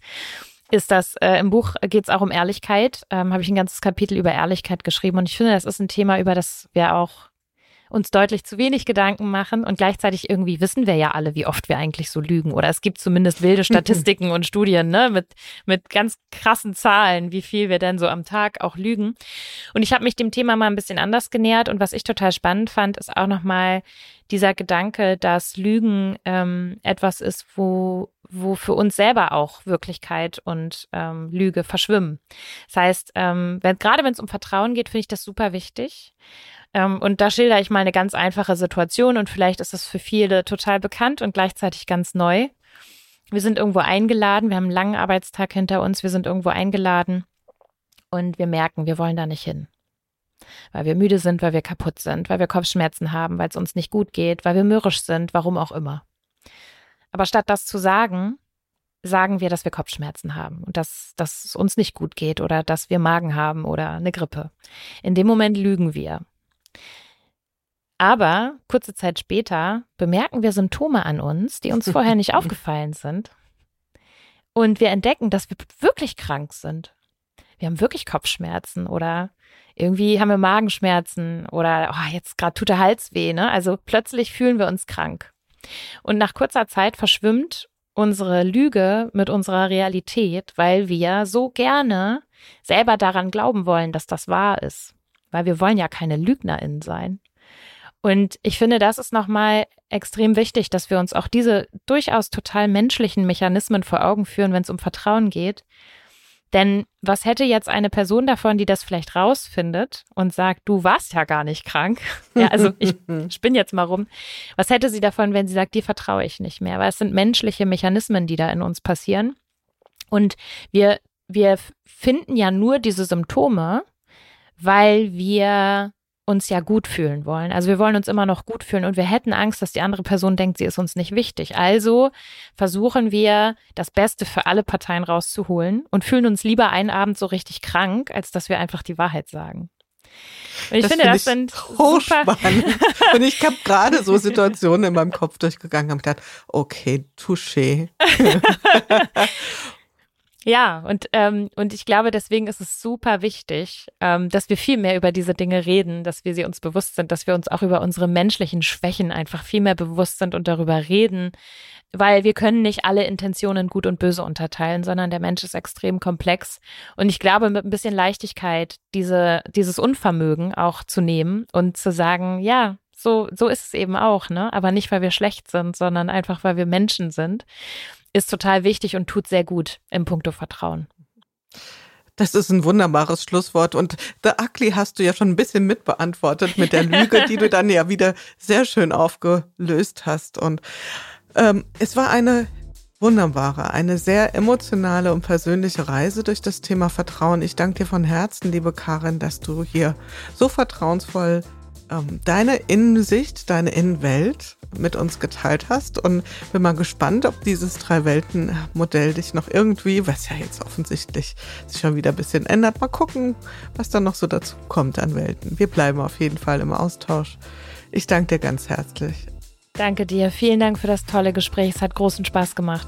Ist das äh, im Buch geht es auch um Ehrlichkeit. Ähm, Habe ich ein ganzes Kapitel über Ehrlichkeit geschrieben und ich finde, das ist ein Thema, über das wir auch uns deutlich zu wenig Gedanken machen und gleichzeitig irgendwie wissen wir ja alle, wie oft wir eigentlich so lügen. Oder es gibt zumindest wilde (laughs) Statistiken und Studien, ne, mit, mit ganz krassen Zahlen, wie viel wir denn so am Tag auch lügen. Und ich habe mich dem Thema mal ein bisschen anders genähert und was ich total spannend fand, ist auch nochmal dieser Gedanke, dass Lügen ähm, etwas ist, wo, wo für uns selber auch Wirklichkeit und ähm, Lüge verschwimmen. Das heißt, ähm, wenn, gerade wenn es um Vertrauen geht, finde ich das super wichtig. Ähm, und da schilder ich mal eine ganz einfache Situation und vielleicht ist das für viele total bekannt und gleichzeitig ganz neu. Wir sind irgendwo eingeladen, wir haben einen langen Arbeitstag hinter uns, wir sind irgendwo eingeladen und wir merken, wir wollen da nicht hin. Weil wir müde sind, weil wir kaputt sind, weil wir Kopfschmerzen haben, weil es uns nicht gut geht, weil wir mürrisch sind, warum auch immer. Aber statt das zu sagen, sagen wir, dass wir Kopfschmerzen haben und dass, dass es uns nicht gut geht oder dass wir Magen haben oder eine Grippe. In dem Moment lügen wir. Aber kurze Zeit später bemerken wir Symptome an uns, die uns vorher nicht (laughs) aufgefallen sind. Und wir entdecken, dass wir wirklich krank sind. Wir haben wirklich Kopfschmerzen oder irgendwie haben wir Magenschmerzen oder oh, jetzt gerade tut der Hals weh. Ne? Also plötzlich fühlen wir uns krank. Und nach kurzer Zeit verschwimmt unsere Lüge mit unserer Realität, weil wir so gerne selber daran glauben wollen, dass das wahr ist weil wir wollen ja keine LügnerInnen sein. Und ich finde, das ist nochmal extrem wichtig, dass wir uns auch diese durchaus total menschlichen Mechanismen vor Augen führen, wenn es um Vertrauen geht. Denn was hätte jetzt eine Person davon, die das vielleicht rausfindet und sagt, du warst ja gar nicht krank? (laughs) Ja, also ich spinne jetzt mal rum. Was hätte sie davon, wenn sie sagt, dir vertraue ich nicht mehr? Weil es sind menschliche Mechanismen, die da in uns passieren. Und wir, wir finden ja nur diese Symptome, weil wir uns ja gut fühlen wollen. Also wir wollen uns immer noch gut fühlen und wir hätten Angst, dass die andere Person denkt, sie ist uns nicht wichtig. Also versuchen wir, das Beste für alle Parteien rauszuholen und fühlen uns lieber einen Abend so richtig krank, als dass wir einfach die Wahrheit sagen. Und ich das finde, das ich sind hochspannend. und ich habe gerade so Situationen in meinem Kopf durchgegangen und gedacht, okay, touché. (laughs) (laughs) Ja, und, ähm, und ich glaube, deswegen ist es super wichtig, ähm, dass wir viel mehr über diese Dinge reden, dass wir sie uns bewusst sind, dass wir uns auch über unsere menschlichen Schwächen einfach viel mehr bewusst sind und darüber reden, weil wir können nicht alle Intentionen gut und böse unterteilen, sondern der Mensch ist extrem komplex. Und ich glaube, mit ein bisschen Leichtigkeit diese, dieses Unvermögen auch zu nehmen und zu sagen, ja, so, so ist es eben auch, ne? Aber nicht, weil wir schlecht sind, sondern einfach, weil wir Menschen sind ist total wichtig und tut sehr gut im Punkto Vertrauen. Das ist ein wunderbares Schlusswort. Und The Ugly hast du ja schon ein bisschen mitbeantwortet mit der Lüge, die du dann ja wieder sehr schön aufgelöst hast. Und ähm, es war eine wunderbare, eine sehr emotionale und persönliche Reise durch das Thema Vertrauen. Ich danke dir von Herzen, liebe Karin, dass du hier so vertrauensvoll ähm, deine Innensicht, deine Innenwelt mit uns geteilt hast und bin mal gespannt, ob dieses Drei-Welten-Modell dich noch irgendwie, was ja jetzt offensichtlich sich schon wieder ein bisschen ändert, mal gucken, was da noch so dazu kommt an Welten. Wir bleiben auf jeden Fall im Austausch. Ich danke dir ganz herzlich. Danke dir. Vielen Dank für das tolle Gespräch. Es hat großen Spaß gemacht.